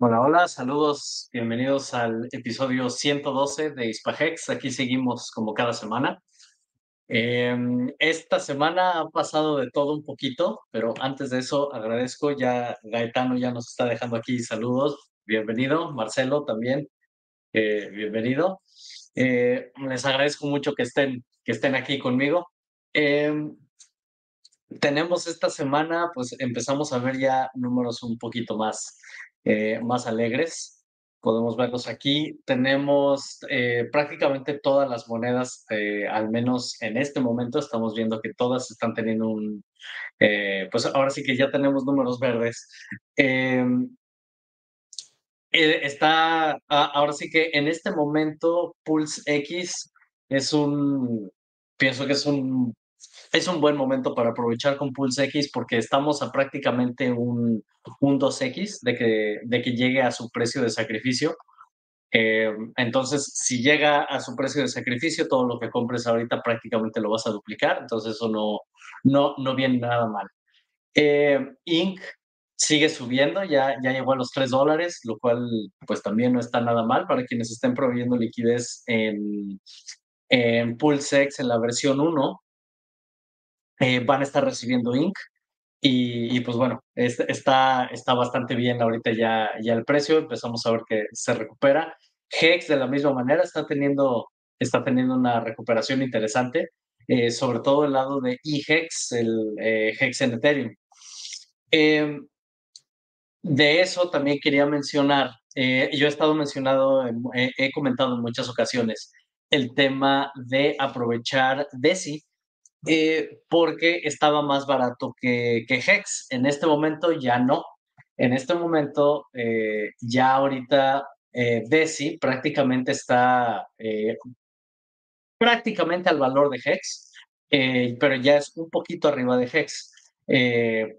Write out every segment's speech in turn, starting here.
Hola, hola, saludos, bienvenidos al episodio 112 de Hispahex. Aquí seguimos como cada semana. Em, esta semana ha pasado de todo un poquito, pero antes de eso agradezco, ya Gaetano ya nos está dejando aquí saludos. Bienvenido, Marcelo también, eh, bienvenido. Eh, les agradezco mucho que estén, que estén aquí conmigo. Em, tenemos esta semana, pues empezamos a ver ya números un poquito más, eh, más alegres. Podemos verlos aquí. Tenemos eh, prácticamente todas las monedas, eh, al menos en este momento, estamos viendo que todas están teniendo un, pues ahora sí que ya tenemos números verdes. Em, está, ahora sí que en este momento Pulse X es un, pienso que es un es un buen momento para aprovechar con Pulse X porque estamos a prácticamente un, un 2X de que, de que llegue a su precio de sacrificio. Eh, entonces, si llega a su precio de sacrificio, todo lo que compres ahorita prácticamente lo vas a duplicar, entonces eso no, no, no viene nada mal. Eh, Inc. sigue subiendo, ya, ya llegó a los 3 dólares, lo cual pues también no está nada mal para quienes estén proveyendo liquidez en, en PulseX en la versión 1. Eh, van a estar recibiendo Inc. Y, pues bueno, está, está bastante bien ahorita ya, ya el precio, empezamos a ver que se recupera. Hex de la misma manera está teniendo, está teniendo una recuperación interesante, eh, sobre todo el lado de eHex, el eh, Hex en Ethereum. Em, de eso también quería mencionar, yo he estado mencionado, he comentado en muchas ocasiones el tema de aprovechar DESI eh, porque estaba más barato que, Hex. En este momento ya no. En este momento, eh, ya ahorita eh, Desi prácticamente está prácticamente al valor de Hex, pero ya es un poquito arriba de Hex.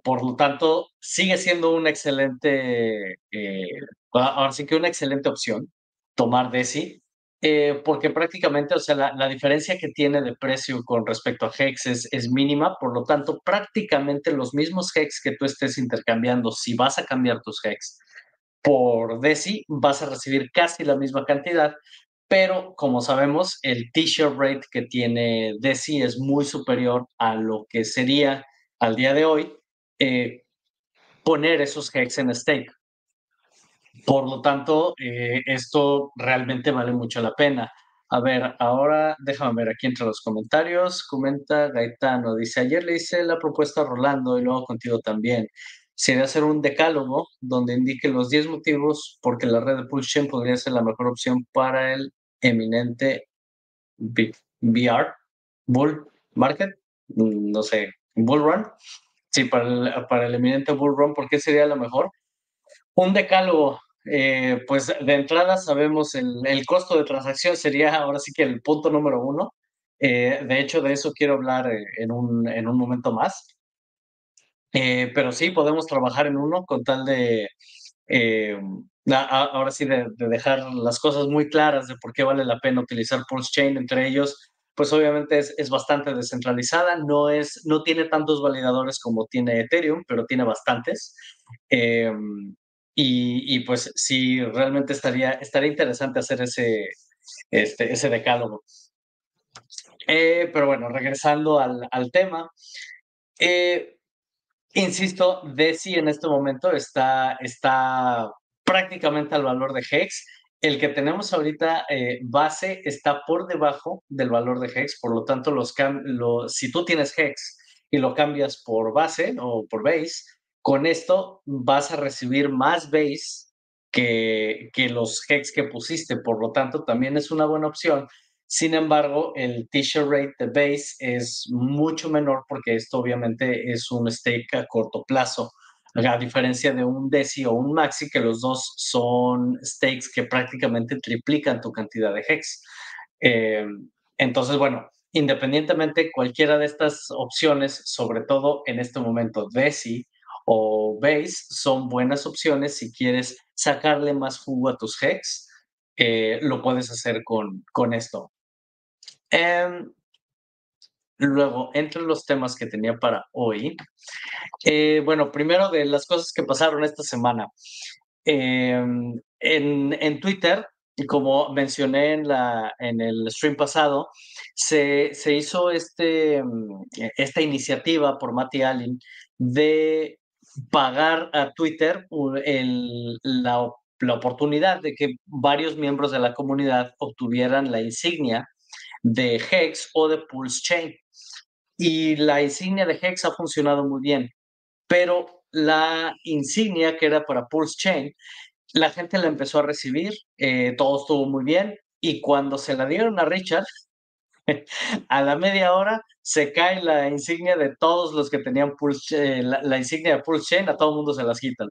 por lo tanto, sigue siendo una excelente, ahora sí que una excelente opción tomar Desi eh, porque prácticamente, o sea, la, diferencia que tiene de precio con respecto a Hex es, mínima, por lo tanto, prácticamente los mismos Hex que tú estés intercambiando, si vas a cambiar tus Hex por DESI, vas a recibir casi la misma cantidad, pero como sabemos, el t-shirt rate que tiene DESI es muy superior a lo que sería al día de hoy eh, poner esos Hex en stake. Por lo tanto, eh, esto realmente vale mucho la pena. A ver, ahora déjame ver aquí entre los comentarios. Comenta Gaetano, dice, ayer le hice la propuesta a Rolando y luego contigo también. Sería hacer un decálogo donde indique los 10 motivos porque la red de Pulsion podría ser la mejor opción para el eminente VR, Bull Market, mm, no sé, Bull Run. Sí, para el, para el eminente Bull Run, ¿por qué sería la mejor? Un decálogo, eh, pues de entrada sabemos el, el, costo de transacción sería ahora sí que el punto número uno. Eh, de hecho, de eso quiero hablar eh, en un, en un momento más. pero sí, podemos trabajar en uno con tal de, ahora sí, de, de, dejar las cosas muy claras de por qué vale la pena utilizar Pulse Chain. Entre ellos, pues obviamente es, es bastante descentralizada, no, es, no tiene tantos validadores como tiene Ethereum, pero tiene bastantes. Y, pues sí, realmente estaría, estaría interesante hacer ese, este, ese decálogo. Eh, pero bueno, regresando al, al tema, eh, insisto, DESI en este momento está, está prácticamente al valor de Hex. El que tenemos ahorita eh, base está por debajo del valor de Hex, por lo tanto, los, los, si tú tienes Hex y lo cambias por base o por base, con esto vas a recibir más base que, los hex que pusiste, por lo tanto también es una buena opción. Sin embargo, el t-shirt rate de base es mucho menor porque esto obviamente es un stake a corto plazo, a diferencia de un DESI o un MAXI, que los dos son stakes que prácticamente triplican tu cantidad de hex. Eh, entonces, bueno, independientemente cualquiera de estas opciones, sobre todo en este momento DESI, o Base son buenas opciones si quieres sacarle más jugo a tus hex. Eh, lo puedes hacer con, con esto. Em, luego, entre los temas que tenía para hoy, eh, bueno, primero de las cosas que pasaron esta semana. Em, en, en, Twitter, como mencioné en, la, en el stream pasado, se, se hizo este, esta iniciativa por Matty Allen de pagar a Twitter la oportunidad de que varios miembros de la comunidad obtuvieran la insignia de Hex o de Pulse Chain. Y la insignia de Hex ha funcionado muy bien, pero la insignia que era para Pulse Chain, la gente la empezó a recibir, eh, todo estuvo muy bien, y cuando se la dieron a Richard, a la media hora se cae la insignia de todos los que tenían Pulse, la, insignia de Pulse Chain, a todo el mundo se las quitan.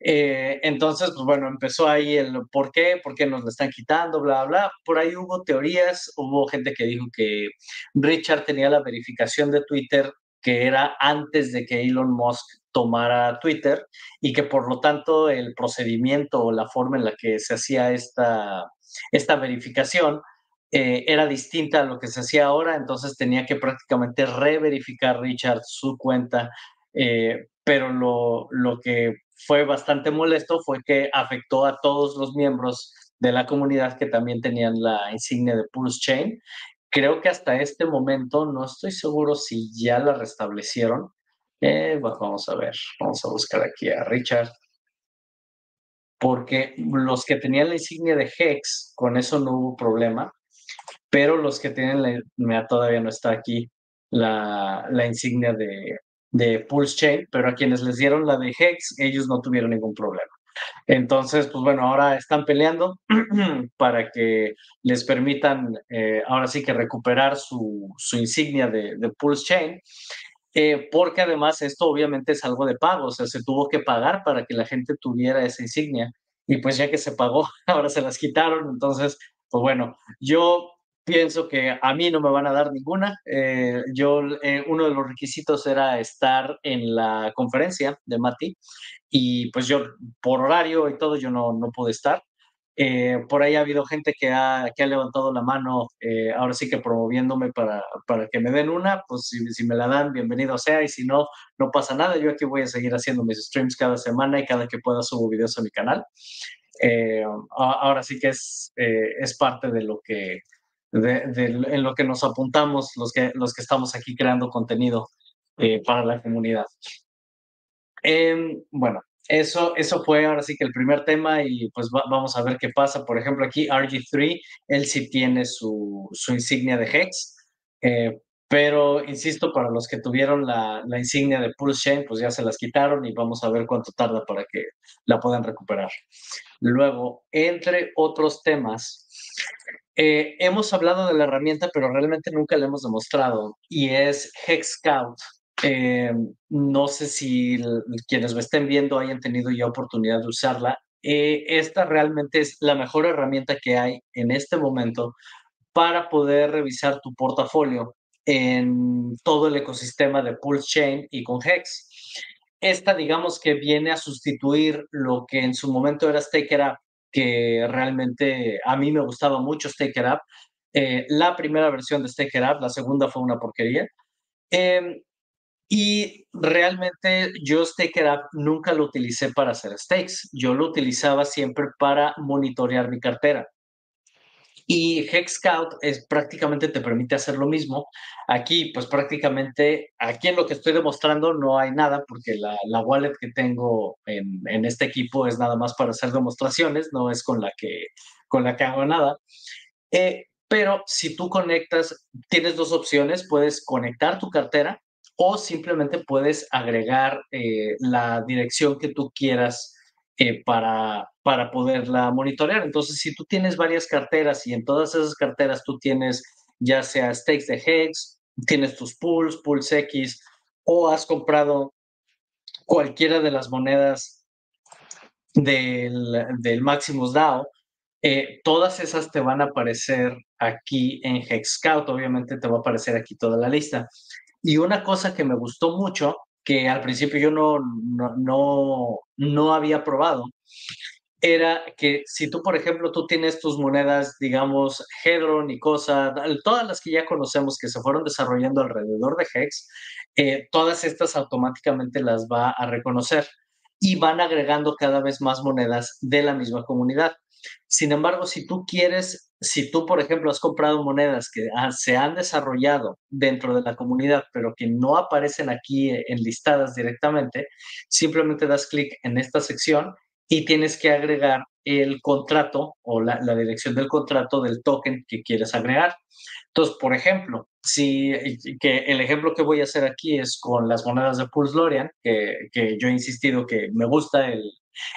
Eh, entonces, pues bueno, empezó ahí el por qué, por qué nos la están quitando, bla, bla. Por ahí hubo teorías, hubo gente que dijo que Richard tenía la verificación de Twitter que era antes de que Elon Musk tomara Twitter y que por lo tanto el procedimiento o la forma en la que se hacía esta, esta verificación eh, era distinta a lo que se hacía ahora, entonces tenía que prácticamente reverificar Richard su cuenta, eh, pero lo, lo que fue bastante molesto fue que afectó a todos los miembros de la comunidad que también tenían la insignia de Pulse Chain. Creo que hasta este momento no estoy seguro si ya la restablecieron. Eh, vamos a ver, vamos a buscar aquí a Richard. Porque los que tenían la insignia de Hex, con eso no hubo problema. Pero los que tienen la, todavía no está aquí la, la insignia de, de Pulse Chain, pero a quienes les dieron la de Hex, ellos no tuvieron ningún problema. Entonces, pues bueno, ahora están peleando para que les permitan eh, ahora sí que recuperar su, su insignia de, de, Pulse Chain, eh, porque además esto obviamente es algo de pago, o sea, se tuvo que pagar para que la gente tuviera esa insignia y pues ya que se pagó, ahora se las quitaron, entonces, pues bueno, yo pienso que a mí no me van a dar ninguna. Eh, yo, eh, uno de los requisitos era estar en la conferencia de Mati y pues yo, por horario y todo, yo no, no pude estar. Eh, por ahí ha habido gente que ha, que ha levantado la mano, ahora sí que promoviéndome para, para que me den una, pues si, si, me la dan, bienvenido sea, y si no, no pasa nada, yo aquí voy a seguir haciendo mis streams cada semana y cada que pueda subo videos a mi canal. ahora sí que es, es parte de lo que, en lo que nos apuntamos los que, los que estamos aquí creando contenido eh, para la comunidad. Em, bueno, eso, eso fue ahora sí que el primer tema y pues vamos a ver qué pasa. Por ejemplo, aquí RG3, él sí tiene su, su insignia de Hex, eh, pero insisto, para los que tuvieron la, la, insignia de Pulse Chain, pues ya se las quitaron y vamos a ver cuánto tarda para que la puedan recuperar. Luego, entre otros temas, eh, hemos hablado de la herramienta, pero realmente nunca la hemos demostrado, y es Hex Scout. Eh, no sé si quienes me estén viendo hayan tenido ya oportunidad de usarla. Eh, esta realmente es la mejor herramienta que hay en este momento para poder revisar tu portafolio en todo el ecosistema de Pulse Chain y con Hex. Esta, digamos que viene a sustituir lo que en su momento era StakerUp que realmente a mí me gustaba mucho Stake It Up. Eh, la primera versión de Stake It Up, la segunda fue una porquería. Em, y realmente yo Stake It Up nunca lo utilicé para hacer stakes. Yo lo utilizaba siempre para monitorear mi cartera. Y Hex Scout es, prácticamente te permite hacer lo mismo. Aquí, pues prácticamente, aquí en lo que estoy demostrando no hay nada porque la, wallet que tengo en, en, este equipo es nada más para hacer demostraciones, no es con la que, con la que hago nada. Eh, pero si tú conectas, tienes dos opciones, puedes conectar tu cartera o simplemente puedes agregar eh, la dirección que tú quieras eh, para, para poderla monitorear. Entonces, si tú tienes varias carteras y en todas esas carteras tú tienes ya sea stakes de Hex, tienes tus pools, pools X, o has comprado cualquiera de las monedas del, del Maximus DAO, eh, todas esas te van a aparecer aquí en Hex Scout, obviamente te va a aparecer aquí toda la lista. Y una cosa que me gustó mucho que al principio yo no, no, no, había probado, era que si tú, por ejemplo, tú tienes tus monedas, digamos, Hedron y cosas, todas las que ya conocemos que se fueron desarrollando alrededor de Hex, eh, todas estas automáticamente las va a reconocer. y van agregando cada vez más monedas de la misma comunidad. Sin embargo, si tú quieres, si tú, por ejemplo, has comprado monedas que se han desarrollado dentro de la comunidad, pero que no aparecen aquí enlistadas directamente, simplemente das clic en esta sección y tienes que agregar el contrato o la, dirección del contrato del token que quieres agregar. Entonces, por ejemplo, si que el ejemplo que voy a hacer aquí es con las monedas de Pulse Lorian, que yo he insistido que me gusta el,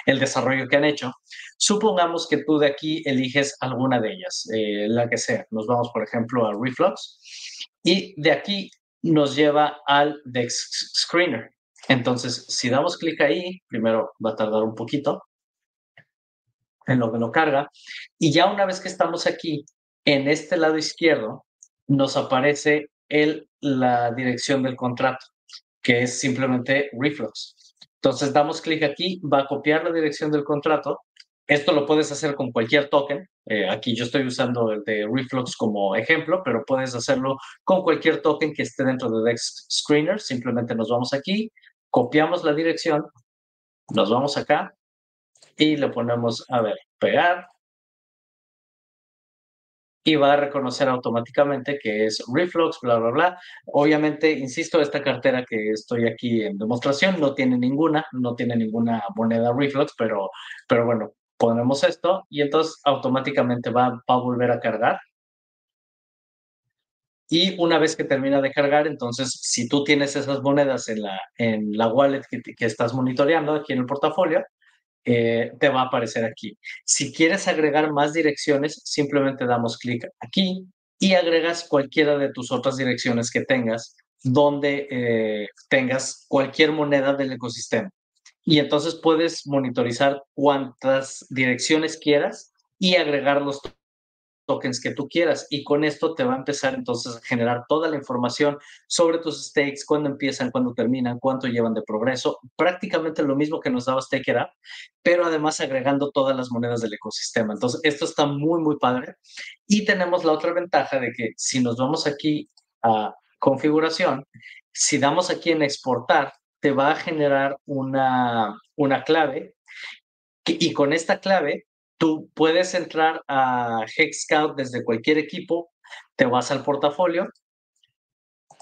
el, desarrollo que han hecho. Supongamos que tú de aquí eliges alguna de ellas, eh, la que sea. Nos vamos, por ejemplo, a Reflux y de aquí nos lleva al Dex Screener. Entonces, si damos clic ahí, primero va a tardar un poquito en lo que lo carga, y ya una vez que estamos aquí, en este lado izquierdo, nos aparece el, la dirección del contrato, que es simplemente Reflux. Entonces damos clic aquí, va a copiar la dirección del contrato. Esto lo puedes hacer con cualquier token. Eh, aquí yo estoy usando el de Reflux como ejemplo, pero puedes hacerlo con cualquier token que esté dentro de Dex Screener. Simplemente nos vamos aquí, copiamos la dirección, nos vamos acá y le ponemos, a ver, pegar. Y va a reconocer automáticamente que es Reflux, bla, bla, bla. Obviamente, insisto, esta cartera que estoy aquí en demostración no tiene ninguna, no tiene ninguna moneda Reflux, pero, pero bueno, ponemos esto y entonces automáticamente va, va a volver a cargar. Y una vez que termina de cargar, entonces, si tú tienes esas monedas en la, en la wallet que, que estás monitoreando aquí en el portafolio, eh, te va a aparecer aquí. Si quieres agregar más direcciones, simplemente damos clic aquí y agregas cualquiera de tus otras direcciones que tengas donde eh, tengas cualquier moneda del ecosistema. Y entonces puedes monitorizar cuántas direcciones quieras y agregarlos tokens que tú quieras y con esto te va a empezar entonces a generar toda la información sobre tus stakes, cuándo empiezan, cuándo terminan, cuánto llevan de progreso, prácticamente lo mismo que nos daba StakerUp, pero además agregando todas las monedas del ecosistema. Entonces, esto está muy, muy padre. Y tenemos la otra ventaja de que si nos vamos aquí a configuración, si damos aquí en exportar, te va a generar una, una clave y con esta clave Tú puedes entrar a Hexscout desde cualquier equipo, te vas al portafolio,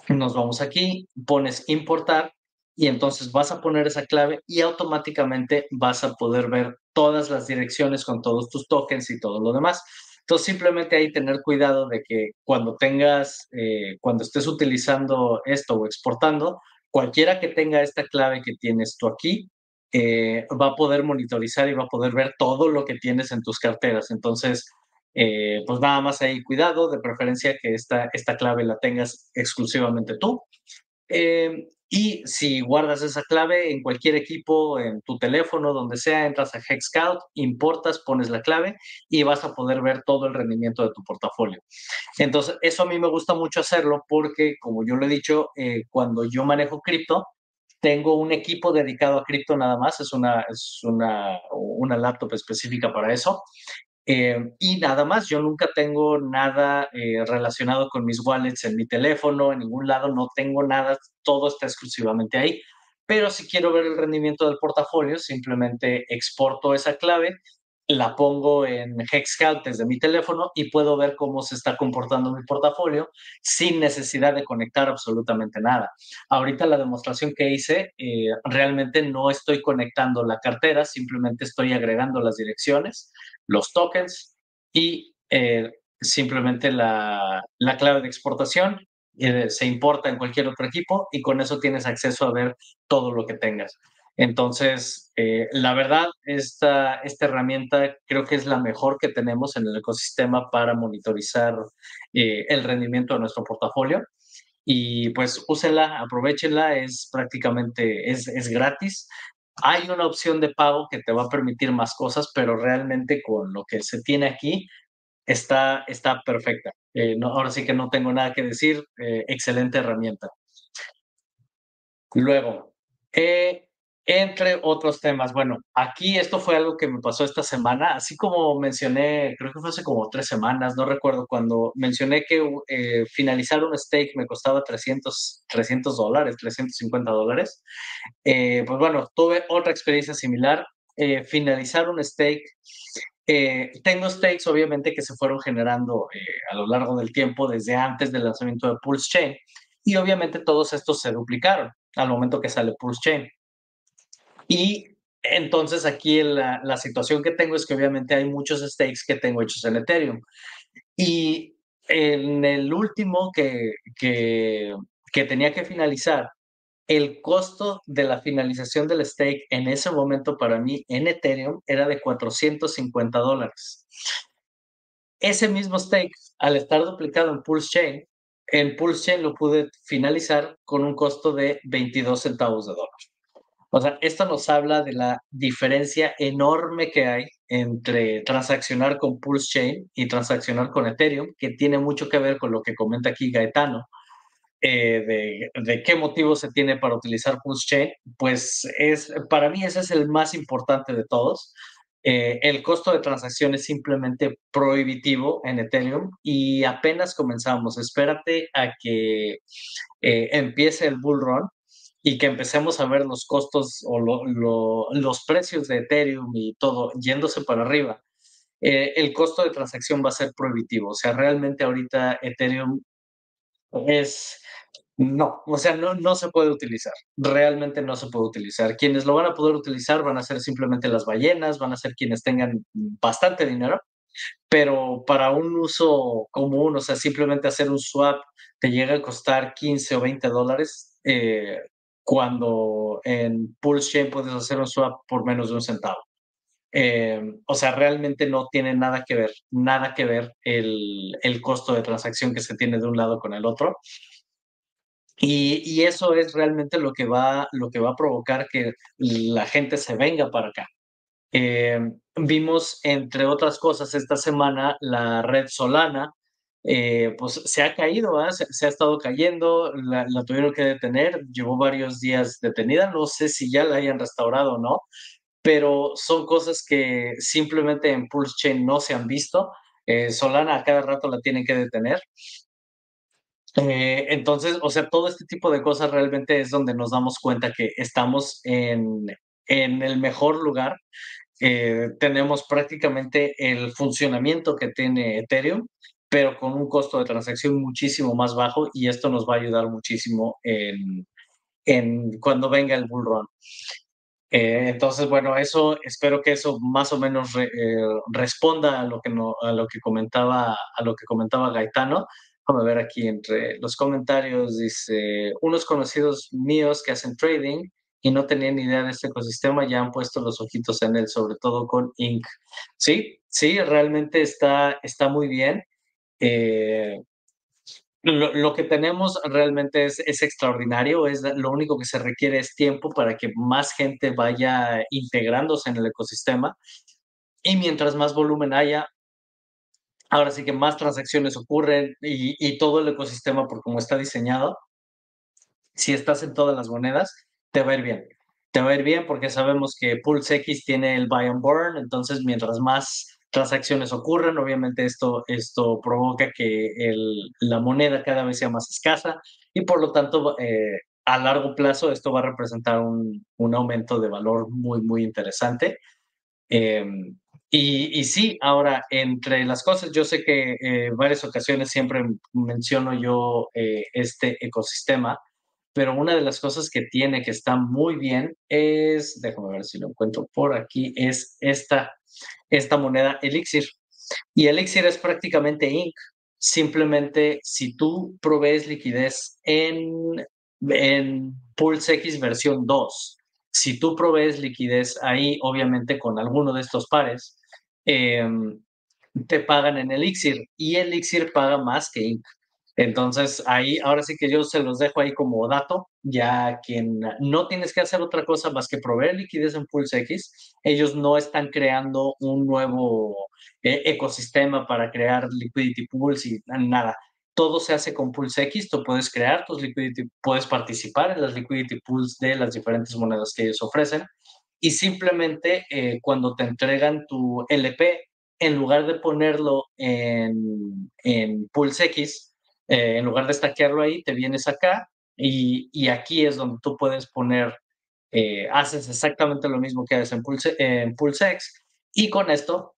nos vamos aquí, pones importar y entonces vas a poner esa clave y automáticamente vas a poder ver todas las direcciones con todos tus tokens y todo lo demás. Entonces simplemente hay tener cuidado de que cuando tengas, eh, cuando estés utilizando esto o exportando, cualquiera que tenga esta clave que tienes tú aquí, eh, va a poder monitorizar y va a poder ver todo lo que tienes en tus carteras. Entonces, eh, pues nada más ahí cuidado, de preferencia que esta, esta clave la tengas exclusivamente tú. Eh, y si guardas esa clave en cualquier equipo, en tu teléfono, donde sea, entras a Hexscout, importas, pones la clave y vas a poder ver todo el rendimiento de tu portafolio. Entonces, eso a mí me gusta mucho hacerlo porque, como yo lo he dicho, cuando yo manejo cripto, tengo un equipo dedicado a cripto nada más, es una, es una, una laptop específica para eso. Eh, y nada más, yo nunca tengo nada eh, relacionado con mis wallets en mi teléfono, en ningún lado, no tengo nada, todo está exclusivamente ahí. Pero si quiero ver el rendimiento del portafolio, simplemente exporto esa clave la pongo en Hexscout desde mi teléfono y puedo ver cómo se está comportando mi portafolio sin necesidad de conectar absolutamente nada. Ahorita la demostración que hice, eh, realmente no estoy conectando la cartera, simplemente estoy agregando las direcciones, los tokens y eh, simplemente la, la, clave de exportación. Eh, se importa en cualquier otro equipo y con eso tienes acceso a ver todo lo que tengas. Entonces, eh, la verdad, esta, esta herramienta creo que es la mejor que tenemos en el ecosistema para monitorizar eh, el rendimiento de nuestro portafolio. Y pues úsenla, aprovechenla, es prácticamente, es, es gratis. Hay una opción de pago que te va a permitir más cosas, pero realmente con lo que se tiene aquí está, está perfecta. Eh, ahora sí que no tengo nada que decir, excelente herramienta. Luego, Entre otros temas, bueno, aquí esto fue algo que me pasó esta semana, así como mencioné, creo que fue hace como tres semanas, no recuerdo, cuando mencioné que eh, finalizar un stake me costaba 300, 300 dólares, 350 dólares. Eh, pues bueno, tuve otra experiencia similar. Eh, finalizar un stake, tengo stakes obviamente que se fueron generando a lo largo del tiempo desde antes del lanzamiento de Pulse Chain y obviamente todos estos se duplicaron al momento que sale Pulse Chain. Y entonces aquí la, situación que tengo es que obviamente hay muchos stakes que tengo hechos en Ethereum. Y en el último que, que, que tenía que finalizar, el costo de la finalización del stake en ese momento para mí en Ethereum era de 450 dólares. Ese mismo stake, al estar duplicado en Pulse Chain, en Pulse Chain lo pude finalizar con un costo de 22 centavos de dólar. O sea, esto nos habla de la diferencia enorme que hay entre transaccionar con Pulse Chain y transaccionar con Ethereum, que tiene mucho que ver con lo que comenta aquí Gaetano, eh, de, qué motivo se tiene para utilizar Pulse Chain. Pues es, para mí ese es el más importante de todos. Eh, el costo de transacción es simplemente prohibitivo en Ethereum y apenas comenzamos. Espérate a que eh, empiece el bull run y que empecemos a ver los costos o los precios de Ethereum y todo yéndose para arriba, eh, el costo de transacción va a ser prohibitivo. O sea, realmente ahorita Ethereum es... No, o sea, no, no se puede utilizar. Realmente no se puede utilizar. Quienes lo van a poder utilizar van a ser simplemente las ballenas, van a ser quienes tengan bastante dinero, pero para un uso común, o sea, simplemente hacer un swap te llega a costar 15 o 20 dólares, eh, cuando en Pulse Chain puedes hacer un swap por menos de un centavo. Eh, o sea, realmente no tiene nada que ver, nada que ver el, el, costo de transacción que se tiene de un lado con el otro. Y, eso es realmente lo que, va, lo que va a provocar que la gente se venga para acá. Eh, vimos, entre otras cosas, esta semana la red Solana, eh, pues se ha caído, se, ha estado cayendo, la, tuvieron que detener, llevó varios días detenida, no sé si ya la hayan restaurado o no, pero son cosas que simplemente en Pulse Chain no se han visto. Eh, Solana a cada rato la tienen que detener. Eh, entonces, o sea, todo este tipo de cosas realmente es donde nos damos cuenta que estamos en, en el mejor lugar. tenemos prácticamente el funcionamiento que tiene Ethereum pero con un costo de transacción muchísimo más bajo y esto nos va a ayudar muchísimo en, en cuando venga el bull run. Eh, entonces, bueno, eso espero que eso más o menos eh, responda a lo que no, a lo que comentaba a lo que comentaba Gaetano. Vamos a ver aquí entre los comentarios dice unos conocidos míos que hacen trading y no tenían idea de este ecosistema ya han puesto los ojitos en él, sobre todo con Inc. Sí, sí, realmente está está muy bien. Eh, lo, que tenemos realmente es, es, extraordinario, es lo único que se requiere es tiempo para que más gente vaya integrándose en el ecosistema y mientras más volumen haya, ahora sí que más transacciones ocurren y, y todo el ecosistema, por como está diseñado, si estás en todas las monedas, te va a ir bien. Te va a ir bien porque sabemos que Pulse X tiene el buy and burn, entonces mientras más transacciones ocurren, obviamente esto, esto provoca que el, la moneda cada vez sea más escasa y por lo tanto eh, a largo plazo esto va a representar un, un aumento de valor muy, muy interesante. Em, y, y, sí, ahora, entre las cosas, yo sé que en eh, varias ocasiones siempre menciono yo eh, este ecosistema, pero una de las cosas que tiene que está muy bien es, déjame ver si lo encuentro por aquí, es esta esta moneda Elixir. Y Elixir es prácticamente Inc. Simplemente si tú provees liquidez en, en Pulse X versión 2, si tú provees liquidez ahí, obviamente con alguno de estos pares, em, te pagan en Elixir y Elixir paga más que Inc. Entonces, ahí, ahora sí que yo se los dejo ahí como dato, ya quien no tienes que hacer otra cosa más que proveer liquidez en Pulse X, ellos no están creando un nuevo eh, ecosistema para crear liquidity pools y nada. todo se hace con Pulse X, tú puedes crear tus liquidity, puedes participar en las liquidity pools de las diferentes monedas que ellos ofrecen y simplemente eh, cuando te entregan tu LP, en lugar de ponerlo en, en Pulse X, eh, en lugar de stackearlo ahí, te vienes acá y, y, aquí es donde tú puedes poner, eh, haces exactamente lo mismo que haces en Pulse, en Pulse X y con esto,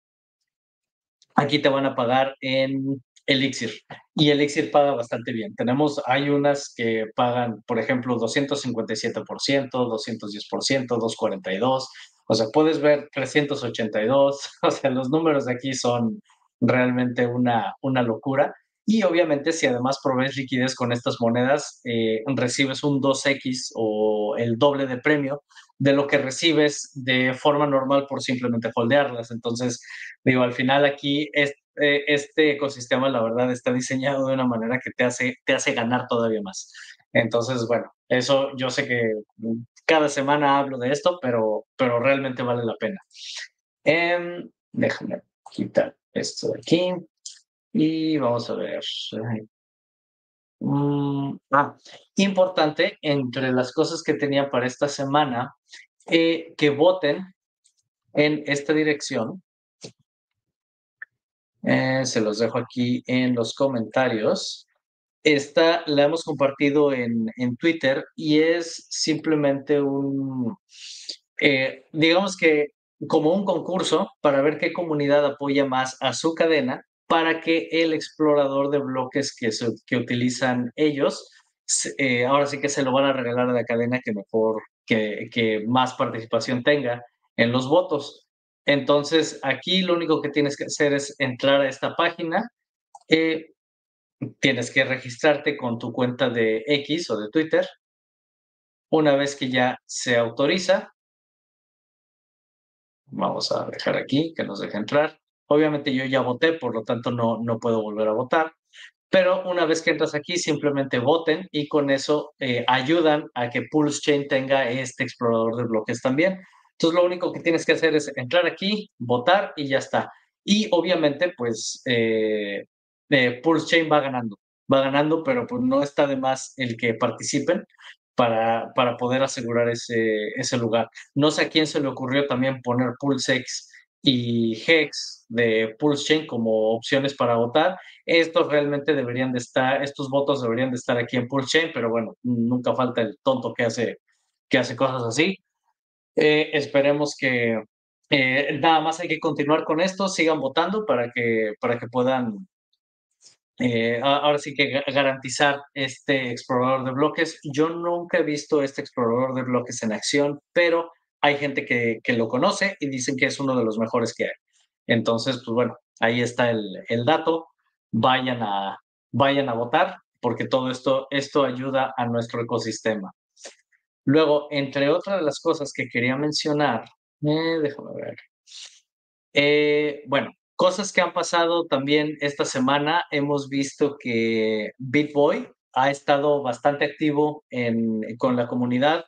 aquí te van a pagar en Elixir. Y Elixir paga bastante bien. Tenemos, hay unas que pagan, por ejemplo, 257%, 210%, 242%. O sea, puedes ver 382. O sea, los números aquí son realmente una, una locura. Y obviamente, si además provees liquidez con estas monedas, eh, recibes un 2X o el doble de premio de lo que recibes de forma normal por simplemente holdearlas. Entonces, digo, al final aquí eh, este ecosistema, la verdad, está diseñado de una manera que te hace, te hace ganar todavía más. Entonces, bueno, eso yo sé que cada semana hablo de esto, pero, pero realmente vale la pena. Em, déjame quitar esto de aquí y vamos a ver. Mm, ah, importante, entre las cosas que tenía para esta semana, eh, que voten en esta dirección eh, se los dejo aquí en los comentarios. Esta la hemos compartido en, en Twitter y es simplemente un, eh, digamos que como un concurso para ver qué comunidad apoya más a su cadena para que el explorador de bloques que, utilizan ellos, eh, ahora sí que se lo van a regalar a la cadena que mejor, que, que más participación tenga en los votos. Entonces, aquí lo único que tienes que hacer es entrar a esta página. Eh, tienes que registrarte con tu cuenta de X o de Twitter. Una vez que ya se autoriza, vamos a dejar aquí que nos deje entrar. Obviamente yo ya voté, por lo tanto no, no puedo volver a votar. Pero una vez que entras aquí, simplemente voten y con eso eh, ayudan a que Pulse Chain tenga este explorador de bloques también. Entonces, lo único que tienes que hacer es entrar aquí, votar y ya está. Y obviamente, pues, eh, eh, Pulse Chain va ganando, va ganando, pero pues no está de más el que participen para, para poder asegurar ese, ese lugar. No sé a quién se le ocurrió también poner PulseX y Hex de Pulse Chain como opciones para votar. Estos realmente deberían de estar, estos votos deberían de estar aquí en Pulse Chain, pero bueno, nunca falta el tonto que hace, que hace cosas así. Eh, esperemos que eh, nada más hay que continuar con esto, sigan votando para que, para que puedan eh, ahora sí que garantizar este explorador de bloques. Yo nunca he visto este explorador de bloques en acción, pero hay gente que, lo conoce y dicen que es uno de los mejores que hay. Entonces, pues bueno, ahí está el, dato. Vayan a, votar porque todo esto, ayuda a nuestro ecosistema. Luego, entre otras las cosas que quería mencionar, eh, déjame ver. Eh, bueno, cosas que han pasado también esta semana, hemos visto que BitBoy ha estado bastante activo con la comunidad.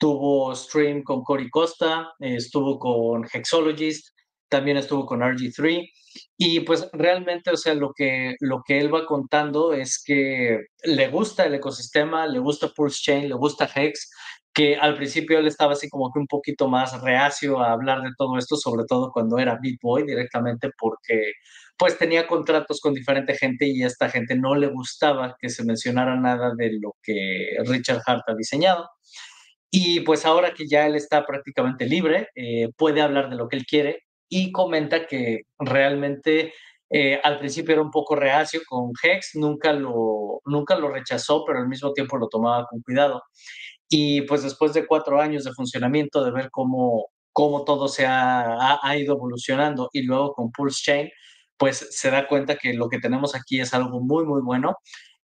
Tuvo stream con Cory Costa, estuvo con Hexologist, también estuvo con RG3 y pues realmente, o sea, lo que, lo que él va contando es que le gusta el ecosistema, le gusta Pulse Chain, le gusta Hex, que al principio él estaba así como que un poquito más reacio a hablar de todo esto, sobre todo cuando era Beat Boy directamente, porque pues tenía contratos con diferente gente y a esta gente no le gustaba que se mencionara nada de lo que Richard Hart ha diseñado. Y pues ahora que ya él está prácticamente libre, eh, puede hablar de lo que él quiere y comenta que realmente eh, al principio era un poco reacio con Hex, nunca lo, nunca lo rechazó, pero al mismo tiempo lo tomaba con cuidado. Y pues después de cuatro años de funcionamiento, de ver cómo, cómo todo se ha, ha, ido evolucionando y luego con Pulse Chain, pues se da cuenta que lo que tenemos aquí es algo muy, muy bueno.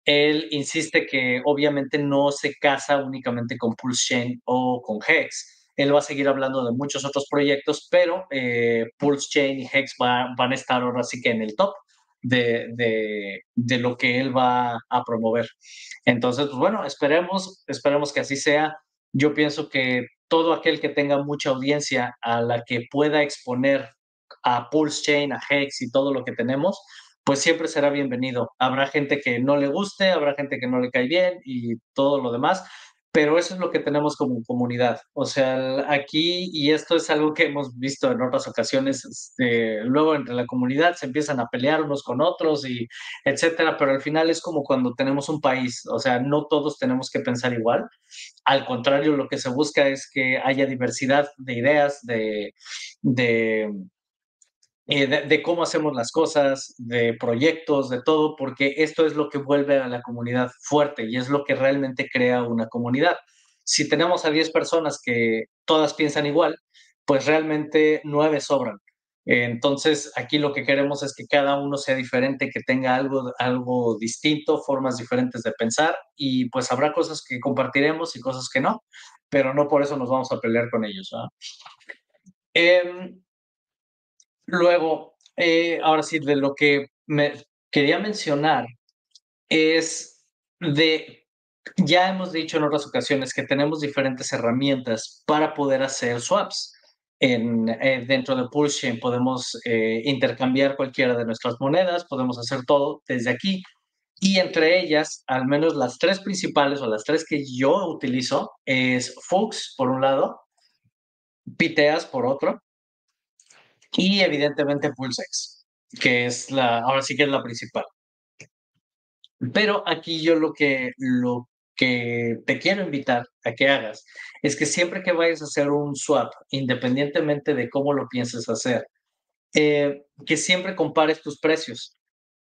Él insiste que obviamente no se casa únicamente con Pulse Chain o con Hex. Él va a seguir hablando de muchos otros proyectos, pero eh, Pulse Chain y Hex van a estar ahora sí que en el top de, lo que él va a promover. Entonces, pues bueno, esperemos, esperemos que así sea. Yo pienso que todo aquel que tenga mucha audiencia a la que pueda exponer a Pulse Chain, a Hex y todo lo que tenemos, pues siempre será bienvenido. Habrá gente que no le guste, habrá gente que no le cae bien y todo lo demás, pero eso es lo que tenemos como comunidad. O sea, aquí, y esto es algo que hemos visto en otras ocasiones, este, luego entre la comunidad se empiezan a pelear unos con otros y etcétera, pero al final es como cuando tenemos un país, o sea, no todos tenemos que pensar igual. Al contrario, lo que se busca es que haya diversidad de ideas, de, de eh, de, cómo hacemos las cosas, de proyectos, de todo, porque esto es lo que vuelve a la comunidad fuerte y es lo que realmente crea una comunidad. Si tenemos a 10 personas que todas piensan igual, pues realmente 9 sobran. Entonces, aquí lo que queremos es que cada uno sea diferente, que tenga algo, algo distinto, formas diferentes de pensar y pues habrá cosas que compartiremos y cosas que no, pero no por eso nos vamos a pelear con ellos. Luego, eh, ahora sí, de lo que me quería mencionar es de, ya hemos dicho en otras ocasiones que tenemos diferentes herramientas para poder hacer swaps. En, eh, dentro de Pulschain podemos eh, intercambiar cualquiera de nuestras monedas, podemos hacer todo desde aquí. Y entre ellas, al menos las tres principales o las tres que yo utilizo es Fux por un lado, Piteas por otro y evidentemente PulseX, que es la, ahora sí que es la principal. Pero aquí yo lo que, lo que te quiero invitar a que hagas es que siempre que vayas a hacer un swap, independientemente de cómo lo pienses hacer, eh, que siempre compares tus precios.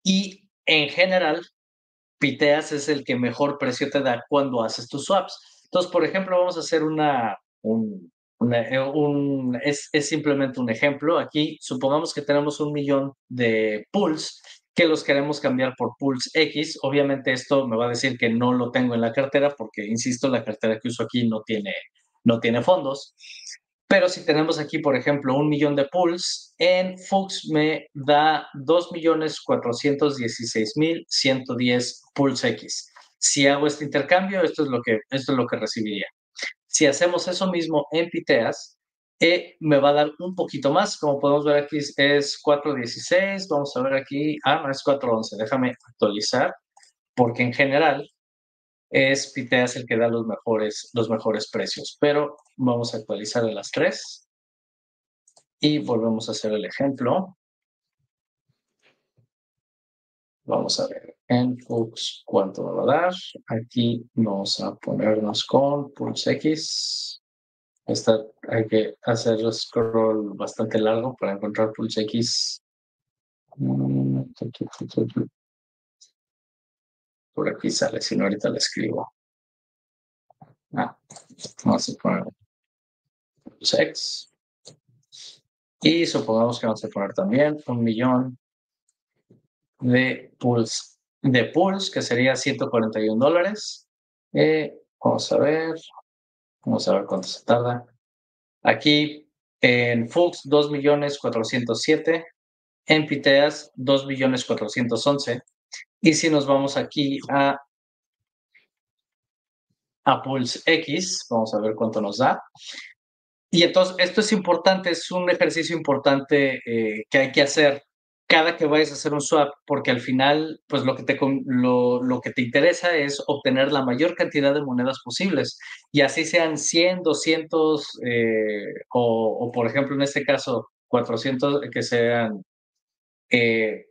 Y en general, Piteas es el que mejor precio te da cuando haces tus swaps. Entonces, por ejemplo, vamos a hacer una, un, eh, un, es, es, simplemente un ejemplo. Aquí supongamos que tenemos un millón de pools que los queremos cambiar por pools X. Obviamente esto me va a decir que no lo tengo en la cartera porque, insisto, la cartera que uso aquí no tiene, no tiene fondos. Pero si tenemos aquí, por ejemplo, un millón de pools, en Fux me da 2.416.110 pools X. Si hago este intercambio, esto es lo que, esto es lo que recibiría. Si hacemos eso mismo en Piteas, e me va a dar un poquito más. Como podemos ver aquí es 4.16. Vamos a ver aquí. Ah, no, es 4.11. Déjame actualizar. Porque en general es Piteas el que da los mejores, los mejores precios. Pero vamos a actualizar en las tres. Y volvemos a hacer el ejemplo. Vamos a ver en Fux cuánto va a dar. Aquí vamos a ponernos con Pulse X. Hay que hacer el scroll bastante largo para encontrar Pulse X. Por aquí sale, si no ahorita le escribo. Ah, vamos a poner Pulse X. Y supongamos que vamos a poner también un millón de Pulse, de Pulse, que sería 141 dólares. Eh, vamos a ver, vamos a ver cuánto se tarda. Aquí en Fux 2 millones 407, en Piteas 2 millones 411. Y si nos vamos aquí a, a Pulse X, vamos a ver cuánto nos da. Y entonces, esto es importante, es un ejercicio importante eh, que hay que hacer cada que vayas a hacer un swap, porque al final, pues lo que te, lo, lo, que te interesa es obtener la mayor cantidad de monedas posibles, y así sean 100, 200, eh, o, o, por ejemplo en este caso 400, que sean eh,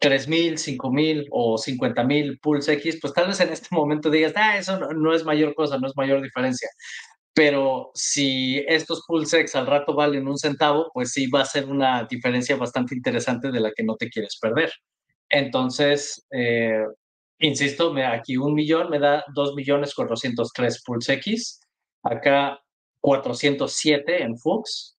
3.000, 5.000 o 50.000 pools X, pues tal vez en este momento digas, ah, eso no, no es mayor cosa, no es mayor diferencia pero si estos pulsex al rato valen un centavo, pues sí va a ser una diferencia bastante interesante de la que no te quieres perder. Entonces, eh, insisto, aquí un millón me da 2 millones 403 Pulse X, acá 407 en Fux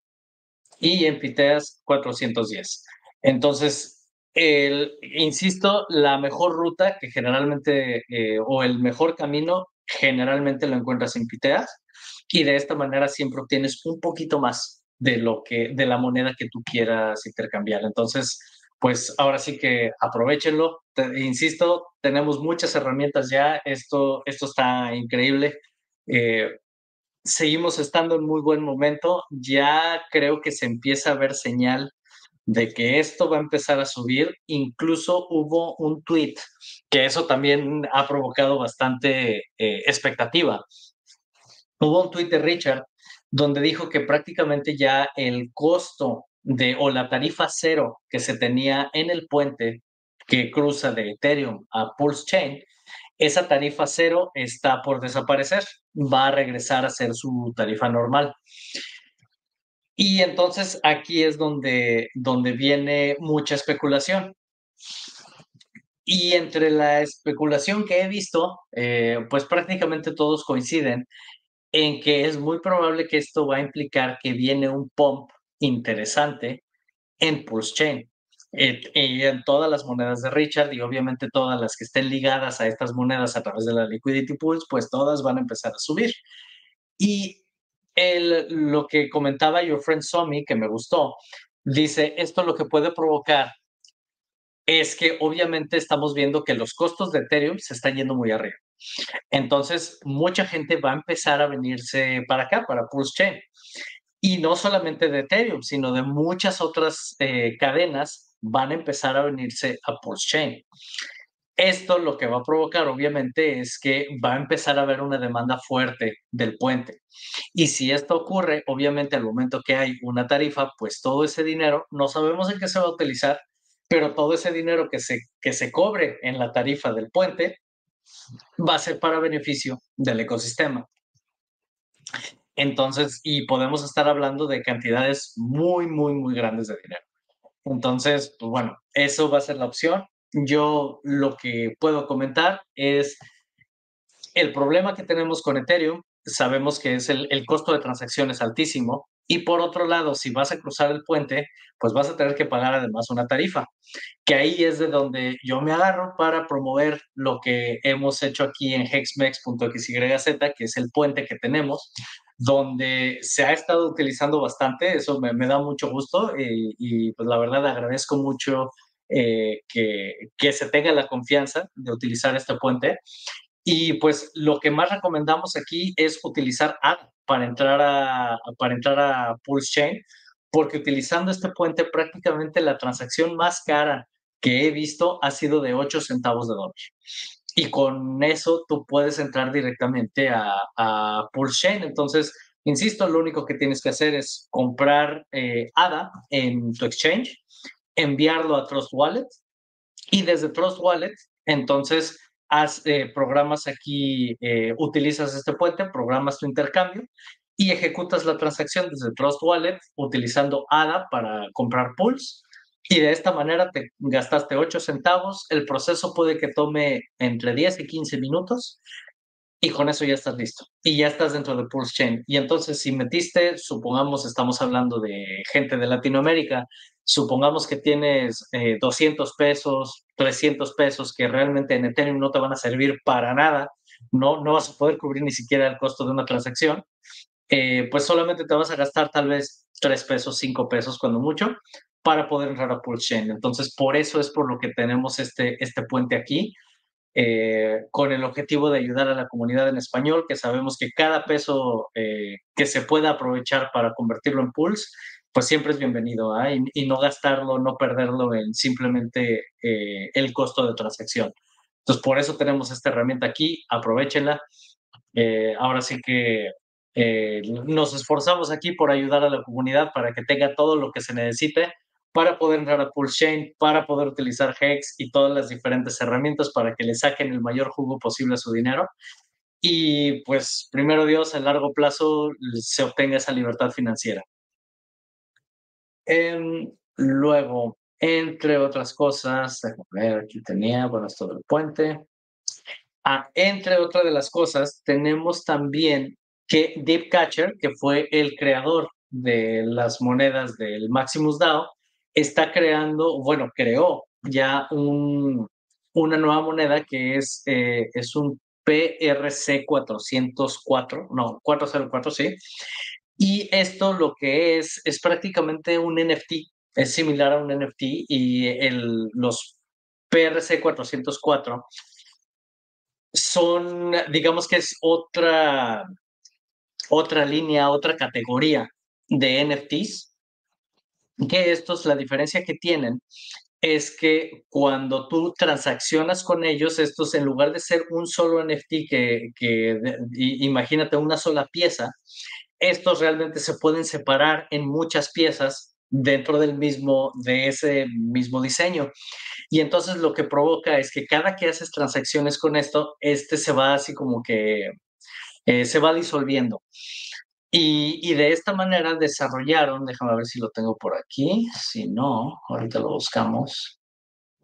y en Piteas 410. Entonces, el, insisto, la mejor ruta que generalmente, eh, o el mejor camino, generalmente lo encuentras en Piteas y de esta manera siempre obtienes un poquito más de lo que de la moneda que tú quieras intercambiar. Entonces, pues ahora sí que aprovechenlo. insisto, tenemos muchas herramientas ya. Esto, esto está increíble. Eh, seguimos estando en muy buen momento. Ya creo que se empieza a ver señal de que esto va a empezar a subir. Incluso hubo un tweet que eso también ha provocado bastante eh, expectativa. Hubo un tweet de Richard donde dijo que prácticamente ya el costo de o la tarifa cero que se tenía en el puente que cruza de Ethereum a Pulse Chain, esa tarifa cero está por desaparecer, va a regresar a ser su tarifa normal. Y entonces aquí es donde, donde viene mucha especulación. Y entre la especulación que he visto, eh, pues prácticamente todos coinciden en que es muy probable que esto va a implicar que viene un pump interesante en Pulse Chain y en todas las monedas de Richard y obviamente todas las que estén ligadas a estas monedas a través de la liquidity pools, pues todas van a empezar a subir. Y el, lo que comentaba Your Friend Somi, que me gustó, dice, esto lo que puede provocar es que obviamente estamos viendo que los costos de Ethereum se están yendo muy arriba. Entonces, mucha gente va a empezar a venirse para acá, para Pulse Chain. Y no solamente de Ethereum, sino de muchas otras eh, cadenas van a empezar a venirse a Pulse Chain. Esto lo que va a provocar, obviamente, es que va a empezar a haber una demanda fuerte del puente. Y si esto ocurre, obviamente, al momento que hay una tarifa, pues todo ese dinero, no sabemos en qué se va a utilizar, pero todo ese dinero que se, que se cobre en la tarifa del puente va a ser para beneficio del ecosistema. Entonces, y podemos estar hablando de cantidades muy, muy, muy grandes de dinero. Entonces, pues bueno, eso va a ser la opción. Yo lo que puedo comentar es el problema que tenemos con Ethereum. Sabemos que es el, el costo de transacción es altísimo. Y por otro lado, si vas a cruzar el puente, pues vas a tener que pagar además una tarifa, que ahí es de donde yo me agarro para promover lo que hemos hecho aquí en hexmex.xyz, que es el puente que tenemos, donde se ha estado utilizando bastante, eso me, da mucho gusto y, pues la verdad agradezco mucho eh, que se tenga la confianza de utilizar este puente. Y pues lo que más recomendamos aquí es utilizar ADA para entrar a, para entrar a Pulse Chain, porque utilizando este puente prácticamente la transacción más cara que he visto ha sido de 8 centavos de dólar y con eso tú puedes entrar directamente a, a Pulse Chain. Entonces, insisto, lo único que tienes que hacer es comprar eh, ADA en tu exchange, enviarlo a Trust Wallet y desde Trust Wallet, entonces, haz, eh, programas aquí, eh, utilizas este puente, programas tu intercambio y ejecutas la transacción desde Trust Wallet utilizando ADA para comprar Pulse y de esta manera te gastaste 8 centavos. El proceso puede que tome entre 10 y 15 minutos y con eso ya estás listo. Y ya estás dentro de Pulse Chain. Y entonces si metiste, supongamos estamos hablando de gente de Latinoamérica, supongamos que tienes 200 eh, pesos, 300 pesos que realmente en Ethereum no te van a servir para nada, no, no vas a poder cubrir ni siquiera el costo de una transacción, eh, pues solamente te vas a gastar tal vez 3 pesos, 5 pesos cuando mucho, para poder entrar a Pulse Chain. Entonces, por eso es por lo que tenemos este, este puente aquí, eh, con el objetivo de ayudar a la comunidad en español, que sabemos que cada peso eh, que se pueda aprovechar para convertirlo en Pulse, pues siempre es bienvenido ¿ah? y, no gastarlo, no perderlo en simplemente eh, el costo de transacción. Entonces, por eso tenemos esta herramienta aquí, aprovechenla. ahora sí que nos esforzamos aquí por ayudar a la comunidad para que tenga todo lo que se necesite para poder entrar a Pulse Chain, para poder utilizar Hex y todas las diferentes herramientas para que le saquen el mayor jugo posible a su dinero. Y pues, primero Dios, a largo plazo se obtenga esa libertad financiera. Em, luego, entre otras cosas, ver, aquí tenía, bueno, esto del puente. Ah, entre otras de las cosas, tenemos también que Deep Catcher, que fue el creador de las monedas del Maximus DAO, está creando, bueno, creó ya un, una nueva moneda que es, eh, es un PRC 404, no, 404, sí. Y esto lo que es, es prácticamente un NFT, es similar a un NFT y el, los PRC 404 son, digamos que es otra, otra línea, otra categoría de NFTs que estos, la diferencia que tienen es que cuando tú transaccionas con ellos, estos en lugar de ser un solo NFT que imagínate una sola pieza, estos realmente se pueden separar en muchas piezas dentro del mismo, de ese mismo diseño. Y entonces lo que provoca es que cada que haces transacciones con esto, este se va así como que eh, se va disolviendo. Y, de esta manera desarrollaron, déjame ver si lo tengo por aquí, si no, ahorita lo buscamos.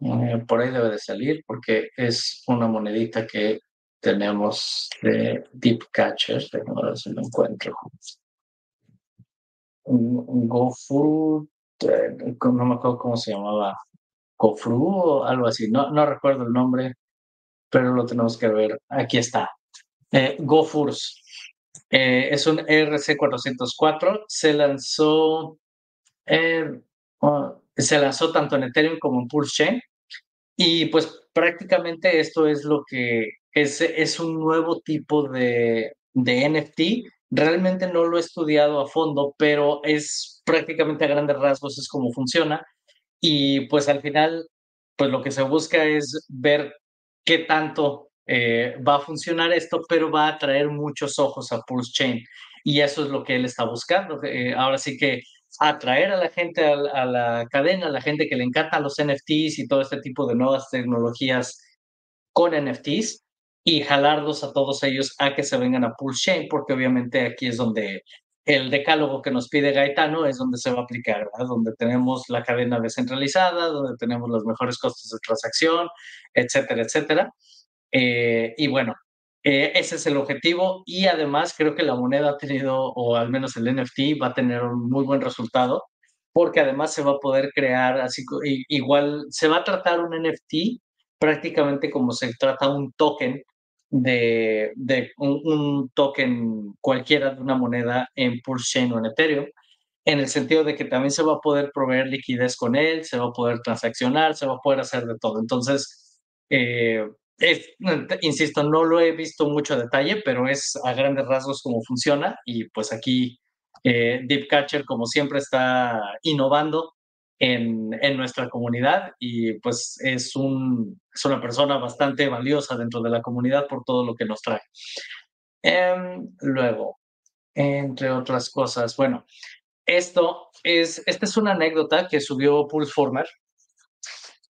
Eh, por ahí debe de salir porque es una monedita que tenemos de Deep Catcher, ver si lo encuentro. GoFru, eh, no me acuerdo cómo se llamaba, GoFru o algo así, no, no recuerdo el nombre, pero lo tenemos que ver. Aquí está. Eh. Eh, es un RC404. Se lanzó, eh, se lanzó tanto en Ethereum como en Pulse Chain. Y pues prácticamente esto es lo que es, es un nuevo tipo de, de NFT. Realmente no lo he estudiado a fondo, pero es prácticamente a grandes rasgos es como funciona. Y pues al final, pues lo que se busca es ver qué tanto eh, va a funcionar esto, pero va a atraer muchos ojos a Pulse Chain. Y eso es lo que él está buscando. Eh, ahora sí que atraer a la gente a, la cadena, a la gente que le encantan los NFTs y todo este tipo de nuevas tecnologías con NFTs y jalarlos a todos ellos a que se vengan a Pulse Chain, porque obviamente aquí es donde el decálogo que nos pide Gaetano es donde se va a aplicar, donde tenemos la cadena descentralizada, donde tenemos los mejores costos de transacción, etcétera, etcétera. Eh, y bueno, eh, ese es el objetivo y además creo que la moneda ha tenido, o al menos el NFT va a tener un muy buen resultado, porque además se va a poder crear, así igual, se va a tratar un NFT prácticamente como se trata un token de, de un, token cualquiera de una moneda en Pulse o en Ethereum, en el sentido de que también se va a poder proveer liquidez con él, se va a poder transaccionar, se va a poder hacer de todo. Entonces, eh, insisto, no lo he visto mucho detalle, pero es a grandes rasgos cómo funciona y pues aquí eh, Deep Catcher como siempre está innovando en, en, nuestra comunidad y pues es, un, es una persona bastante valiosa dentro de la comunidad por todo lo que nos trae. Em, luego, entre otras cosas, bueno, esto es, esta es una anécdota que subió Pulseformer.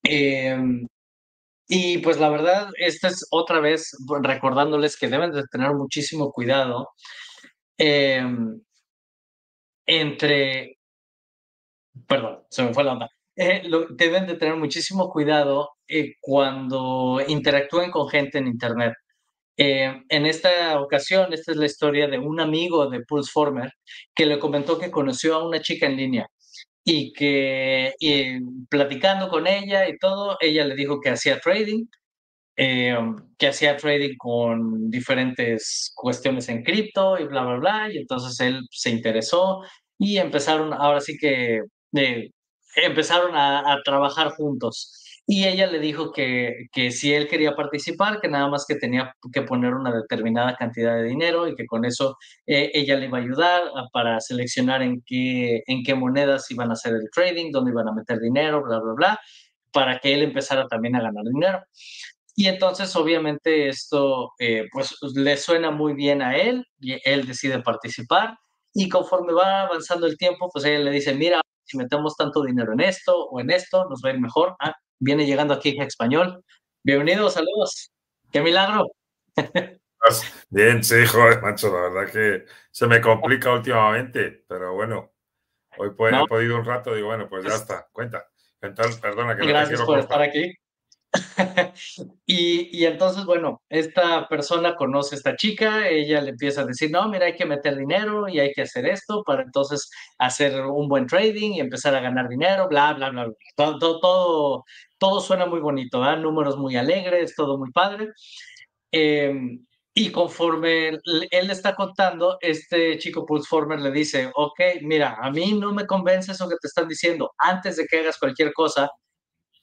Eh, y pues la verdad, esta es otra vez recordándoles que deben de tener muchísimo cuidado em, entre, perdón, se me fue la onda. Eh, deben de tener muchísimo cuidado eh, cuando interactúen con gente en Internet. Em, en esta ocasión, esta es la historia de un amigo de Pulseformer que le comentó que conoció a una chica en línea y que platicando con ella y todo, ella le dijo que hacía trading, eh, que hacía trading con diferentes cuestiones en cripto y bla, bla, bla, y entonces él se interesó y empezaron, ahora sí que eh, empezaron a, trabajar juntos y ella le dijo que, que si él quería participar, que nada más que tenía que poner una determinada cantidad de dinero y que con eso eh, ella le iba a ayudar para seleccionar en qué, en qué monedas iban a hacer el trading, dónde iban a meter dinero, bla, bla, bla, para que él empezara también a ganar dinero. Y entonces, obviamente, esto eh, pues le suena muy bien a él y él decide participar. Y conforme va avanzando el tiempo, pues ella le dice, mira, si metemos tanto dinero en esto o en esto, nos va a ir mejor. Ah, viene llegando aquí en español. Bienvenidos, saludos. ¡Qué milagro! Bien, sí, joder, macho, la verdad que se me complica últimamente, pero bueno, hoy he podido un rato, digo, bueno, pues ya pues está, cuenta. Entonces, perdona que Gracias por estar aquí. y, entonces, bueno, esta persona conoce a esta chica, ella le empieza a decir, no, mira, hay que meter dinero y hay que hacer esto para entonces hacer un buen trading y empezar a ganar dinero, bla, bla, bla, Todo, todo, todo, suena muy bonito, ¿verdad? números muy alegres, todo muy padre. Em, y conforme él le está contando, este chico Pulseformer le dice, ok, mira, a mí no me convence eso que te están diciendo. Antes de que hagas cualquier cosa,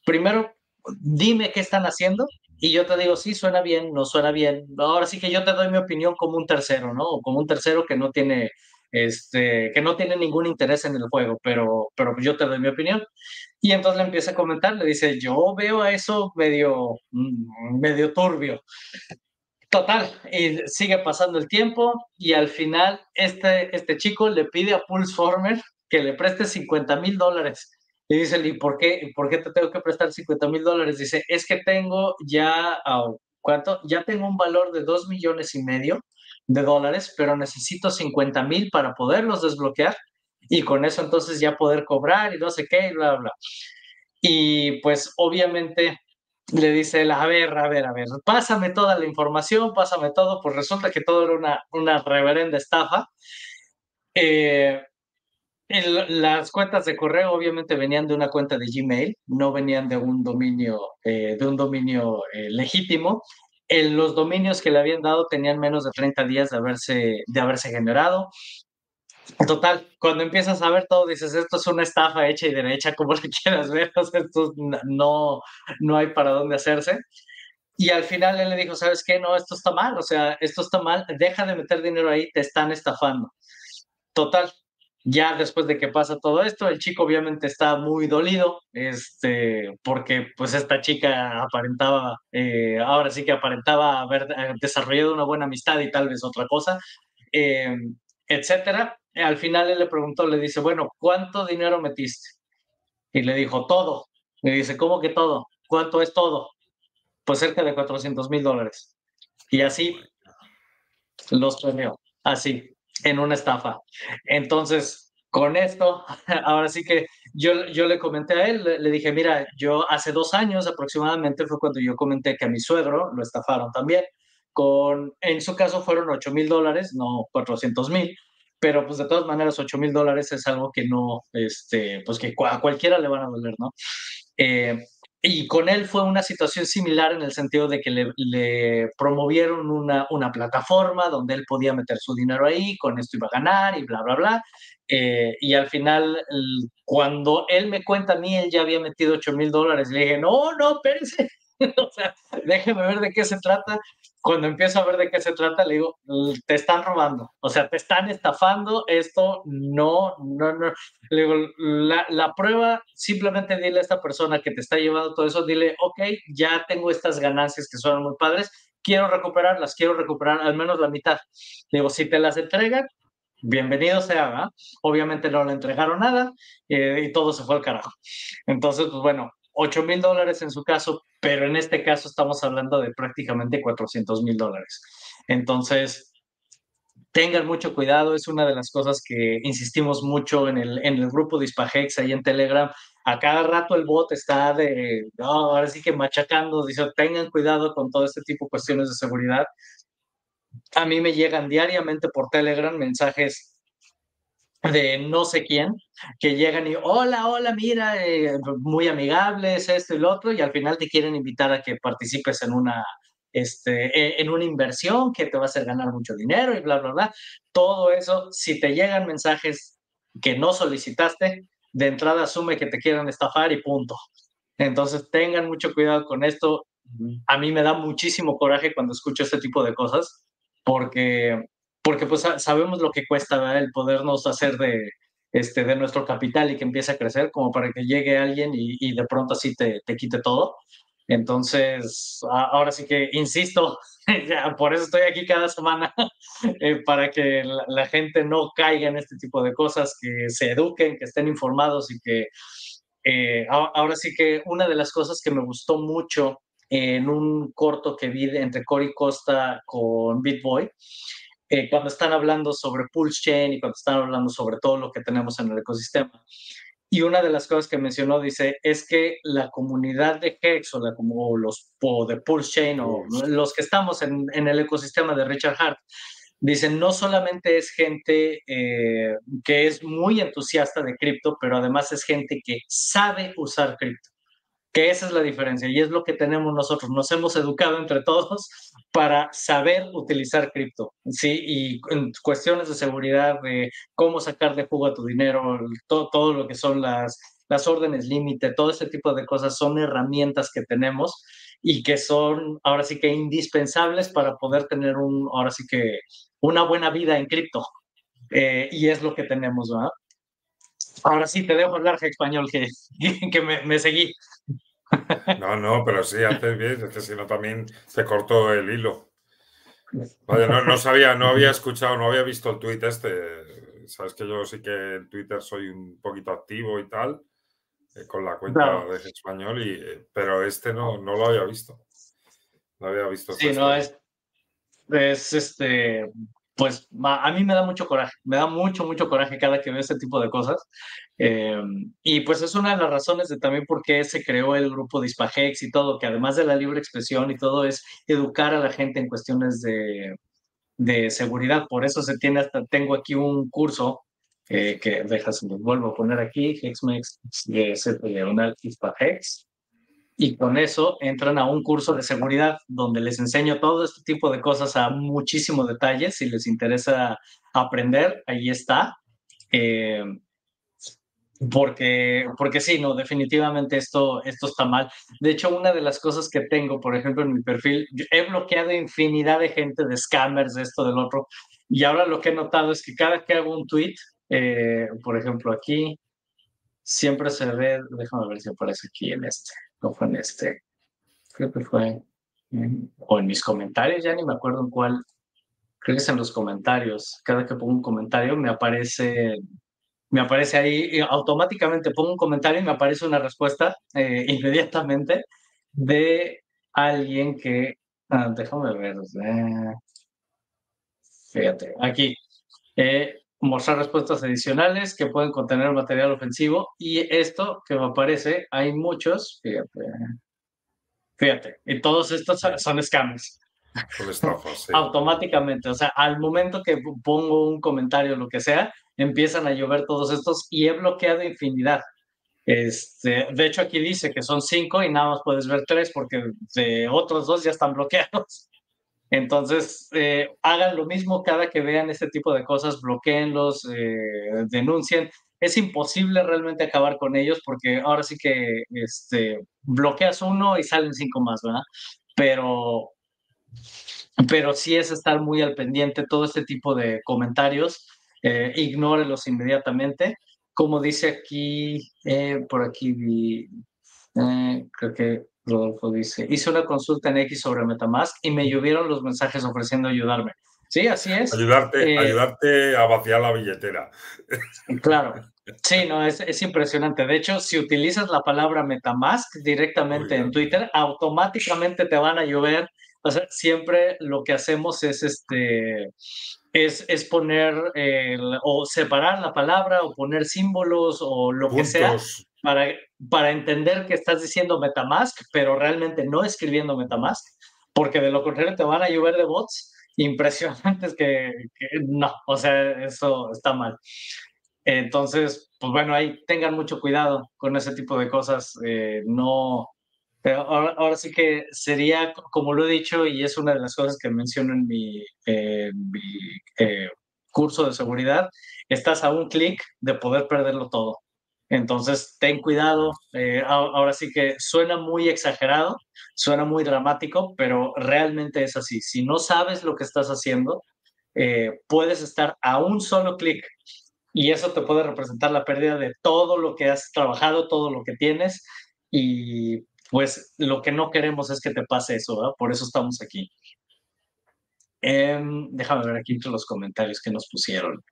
primero dime qué están haciendo y yo te digo, sí, suena bien, no suena bien. Ahora sí que yo te doy mi opinión como un tercero, ¿no? como un tercero que no tiene este, que no tiene ningún interés en el juego, pero, pero yo te doy mi opinión. Y entonces le empieza a comentar, le dice, yo veo a eso medio, mm, medio turbio. Total, y sigue pasando el tiempo y al final este, este chico le pide a Pulseformer que le preste 50 mil dólares. Y dice, ¿y por qué, por qué te tengo que prestar 50 mil dólares? Dice, es que tengo ya, ¿cuánto? Ya tengo un valor de 2 millones y medio de dólares, pero necesito 50 mil para poderlos desbloquear y con eso entonces ya poder cobrar y no sé qué, y bla, bla. Y pues obviamente le dice él, a ver, a ver, a ver, pásame toda la información, pásame todo, pues resulta que todo era una, una reverenda estafa. Eh, las cuentas de correo obviamente venían de una cuenta de Gmail, no venían de un dominio, eh, de un dominio eh, legítimo. los dominios que le habían dado tenían menos de 30 días de haberse, de haberse generado. Total, cuando empiezas a ver todo, dices, esto es una estafa hecha y derecha, como lo quieras ver, esto no, no hay para dónde hacerse. Y al final él le dijo, ¿sabes qué? No, esto está mal, o sea, esto está mal, deja de meter dinero ahí, te están estafando. Total, ya después de que pasa todo esto, el chico obviamente está muy dolido, este, porque pues esta chica aparentaba, eh, ahora sí que aparentaba haber eh, desarrollado una buena amistad y tal vez otra cosa, eh, etcétera. Al final él le preguntó, le dice, bueno, ¿cuánto dinero metiste? Y le dijo, todo. Le dice, ¿cómo que todo? ¿Cuánto es todo? Pues cerca de 400 mil dólares. Y así los premió, así en una estafa. Entonces, con esto, ahora sí que yo, yo le comenté a él, le, dije, mira, yo hace dos años aproximadamente fue cuando yo comenté que a mi suegro lo estafaron también. Con, en su caso fueron 8 mil dólares, no 400 mil, pero pues de todas maneras 8 mil dólares es algo que no, este, pues que a cualquiera le van a doler, ¿no? Eh, y con él fue una situación similar en el sentido de que le, promovieron una, una, plataforma donde él podía meter su dinero ahí, con esto iba a ganar y bla, bla, bla. Eh, y al final, cuando él me cuenta a mí, él ya había metido 8 mil dólares, le dije, no, no, espérese, o sea, déjeme ver de qué se trata cuando empiezo a ver de qué se trata, le digo, te están robando, o sea, te están estafando, esto no, no, no. Le digo, la, la, prueba, simplemente dile a esta persona que te está llevando todo eso, dile, ok, ya tengo estas ganancias que son muy padres, quiero recuperarlas, quiero recuperar al menos la mitad. Le digo, si te las entregan, bienvenido sea, obviamente no le entregaron nada eh, y todo se fue al carajo. Entonces, pues bueno, 8 mil dólares en su caso, pero en este caso estamos hablando de prácticamente 400 mil dólares. Entonces, tengan mucho cuidado, es una de las cosas que insistimos mucho en el, en el grupo de ahí en Telegram. A cada rato el bot está de, ahora sí que machacando, dice, tengan cuidado con todo este tipo de cuestiones de seguridad. A mí me llegan diariamente por Telegram mensajes de no sé quién, que llegan y, hola, hola, mira, eh, muy amigables, esto y lo otro, y al final te quieren invitar a que participes en una, este, e, en una inversión que te va a hacer ganar mucho dinero y bla, bla, bla. Todo eso, si te llegan mensajes que no solicitaste, de entrada asume que te quieren estafar y punto. Entonces tengan mucho cuidado con esto. A mí me da muchísimo coraje cuando escucho este tipo de cosas, porque porque pues sabemos lo que cuesta el podernos hacer de, este, de nuestro capital y que empiece a crecer, como para que llegue alguien y, de pronto así te, te, quite todo. Entonces, ahora sí que insisto, por eso estoy aquí cada semana, eh, para que la, gente no caiga en este tipo de cosas, que se eduquen, que estén informados y que eh, ahora sí que una de las cosas que me gustó mucho en un corto que vi entre Cory Costa con BitBoy, eh, cuando están hablando sobre Pulse Chain y cuando están hablando sobre todo lo que tenemos en el ecosistema. Y una de las cosas que mencionó, dice, es que la comunidad de Hex o, la, como los de Pulse Chain o los que estamos en, en el ecosistema de Richard Hart, dicen, no solamente es gente eh, que es muy entusiasta de cripto, pero además es gente que sabe usar cripto que esa es la diferencia y es lo que tenemos nosotros. Nos hemos educado entre todos para saber utilizar cripto, ¿sí? Y en cuestiones de seguridad, de cómo sacar de jugo a tu dinero, todo, todo lo que son las, las órdenes límite, todo ese tipo de cosas son herramientas que tenemos y que son ahora sí que indispensables para poder tener un, ahora sí que una buena vida en cripto. eh, y es lo que tenemos, ¿verdad? Ahora sí, te dejo hablar español, que, que me, seguí. No, no, pero sí, haces bien, es que si no también se cortó el hilo. No, no, sabía, no había escuchado, no había visto el tweet este. Sabes que yo sí que en Twitter soy un poquito activo y tal, eh, con la cuenta de español, y, eh, pero este no, no lo había visto. No había visto. Sí, no, es, es este, pues a mí me da mucho coraje, me da mucho, mucho coraje cada que veo este tipo de cosas. Eh, y pues es una de las razones de también por qué se creó el grupo de Hispagex y todo, que además de la libre expresión y todo, es educar a la gente en cuestiones de, de seguridad. Por eso se tiene hasta, tengo aquí un curso eh, que dejas, vuelvo a poner aquí, Hexmex de Diagonal Hispagex y con eso entran a un curso de seguridad donde les enseño todo este tipo de cosas a muchísimo detalle. Si les interesa aprender, ahí está. Eh, porque, porque sí, no, definitivamente esto, esto está mal. De hecho, una de las cosas que tengo, por ejemplo, en mi perfil, he bloqueado infinidad de gente, de scammers, de esto, del otro. Y ahora lo que he notado es que cada que hago un tweet, eh, por ejemplo, aquí, siempre se ve, déjame ver si aparece aquí en este no fue en este, creo que fue, o en mis comentarios, ya ni me acuerdo en cuál, creo que es en los comentarios, cada que pongo un comentario me aparece, me aparece ahí, automáticamente pongo un comentario y me aparece una respuesta eh, inmediatamente de alguien que, ah, déjame ver, fíjate, aquí, eh, mostrar respuestas adicionales que pueden contener material ofensivo y esto que me aparece, hay muchos, fíjate, fíjate, y todos estos son scams. Automáticamente, o sea, al momento que pongo un comentario, lo que sea, empiezan a llover todos estos y he bloqueado infinidad. Este, de hecho, aquí dice que son cinco y nada más puedes ver tres porque de otros dos ya están bloqueados. Entonces, eh, hagan lo mismo cada que vean este tipo de cosas, bloqueenlos, eh, denuncien. Es imposible realmente acabar con ellos porque ahora sí que este, bloqueas uno y salen cinco más, ¿verdad? Pero, pero sí es estar muy al pendiente todo este tipo de comentarios, eh, ignórelos inmediatamente. Como dice aquí, eh, por aquí vi, creo que Rodolfo dice, hice una consulta en X sobre Metamask y me llovieron los mensajes ofreciendo ayudarme. Sí, así es. Ayudarte, eh, ayudarte a vaciar la billetera. Claro. Sí, no, es, es, impresionante. De hecho, si utilizas la palabra Metamask directamente en Twitter, automáticamente te van a llover. O sea, siempre lo que hacemos es este es, es poner o separar la palabra o poner símbolos o lo que sea para, para entender que estás diciendo Metamask, pero realmente no escribiendo Metamask, porque de lo contrario te van a llover de bots impresionantes que, no, o sea, eso está mal. Entonces, pues bueno, ahí tengan mucho cuidado con ese tipo de cosas. Eh, no, ahora, sí que sería, como lo he dicho, y es una de las cosas que menciono en mi, mi eh, curso de seguridad, estás a un clic de poder perderlo todo. Entonces, ten cuidado. Eh, ahora sí que suena muy exagerado, suena muy dramático, pero realmente es así. Si no sabes lo que estás haciendo, eh, puedes estar a un solo clic y eso te puede representar la pérdida de todo lo que has trabajado, todo lo que tienes y pues lo que no queremos es que te pase eso, por eso estamos aquí. Em, déjame ver aquí entre los comentarios que nos pusieron.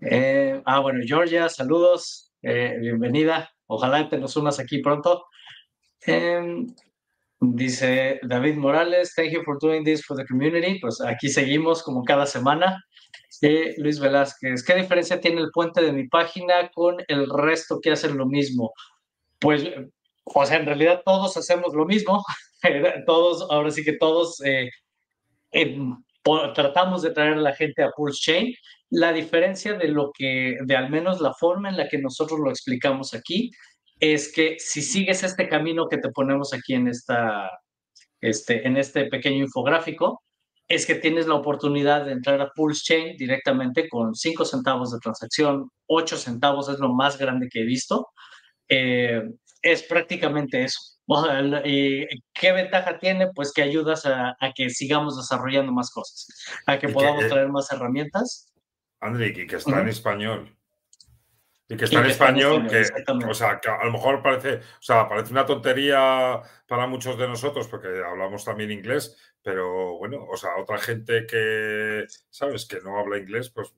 Eh, ah, bueno, Georgia, saludos. Eh, bienvenida. Ojalá te nos unas aquí pronto. Em, dice David Morales, thank you for doing this for the community. Pues aquí seguimos como cada semana. Eh, Luis Velázquez, ¿qué diferencia tiene el puente de mi página con el resto que hacen lo mismo? Pues, o sea, en realidad todos hacemos lo mismo. todos, ahora sí que todos eh, tratamos de traer a la gente a Pulse Chain. La diferencia de lo que, de al menos la forma en la que nosotros lo explicamos aquí, es que si sigues este camino que te ponemos aquí en, esta, este, en este pequeño infográfico, es que tienes la oportunidad de entrar a Pulse Chain directamente con 5 centavos de transacción, 8 centavos es lo más grande que he visto. Eh, es prácticamente eso. ¿Y ¿Qué ventaja tiene? Pues que ayudas a, que sigamos desarrollando más cosas, a que podamos traer más herramientas André, y que está en español. Y que está en español, que, o sea, que a lo mejor parece, o sea, parece una tontería para muchos de nosotros, porque hablamos también inglés, pero bueno, o sea, otra gente que, ¿sabes?, que no habla inglés, pues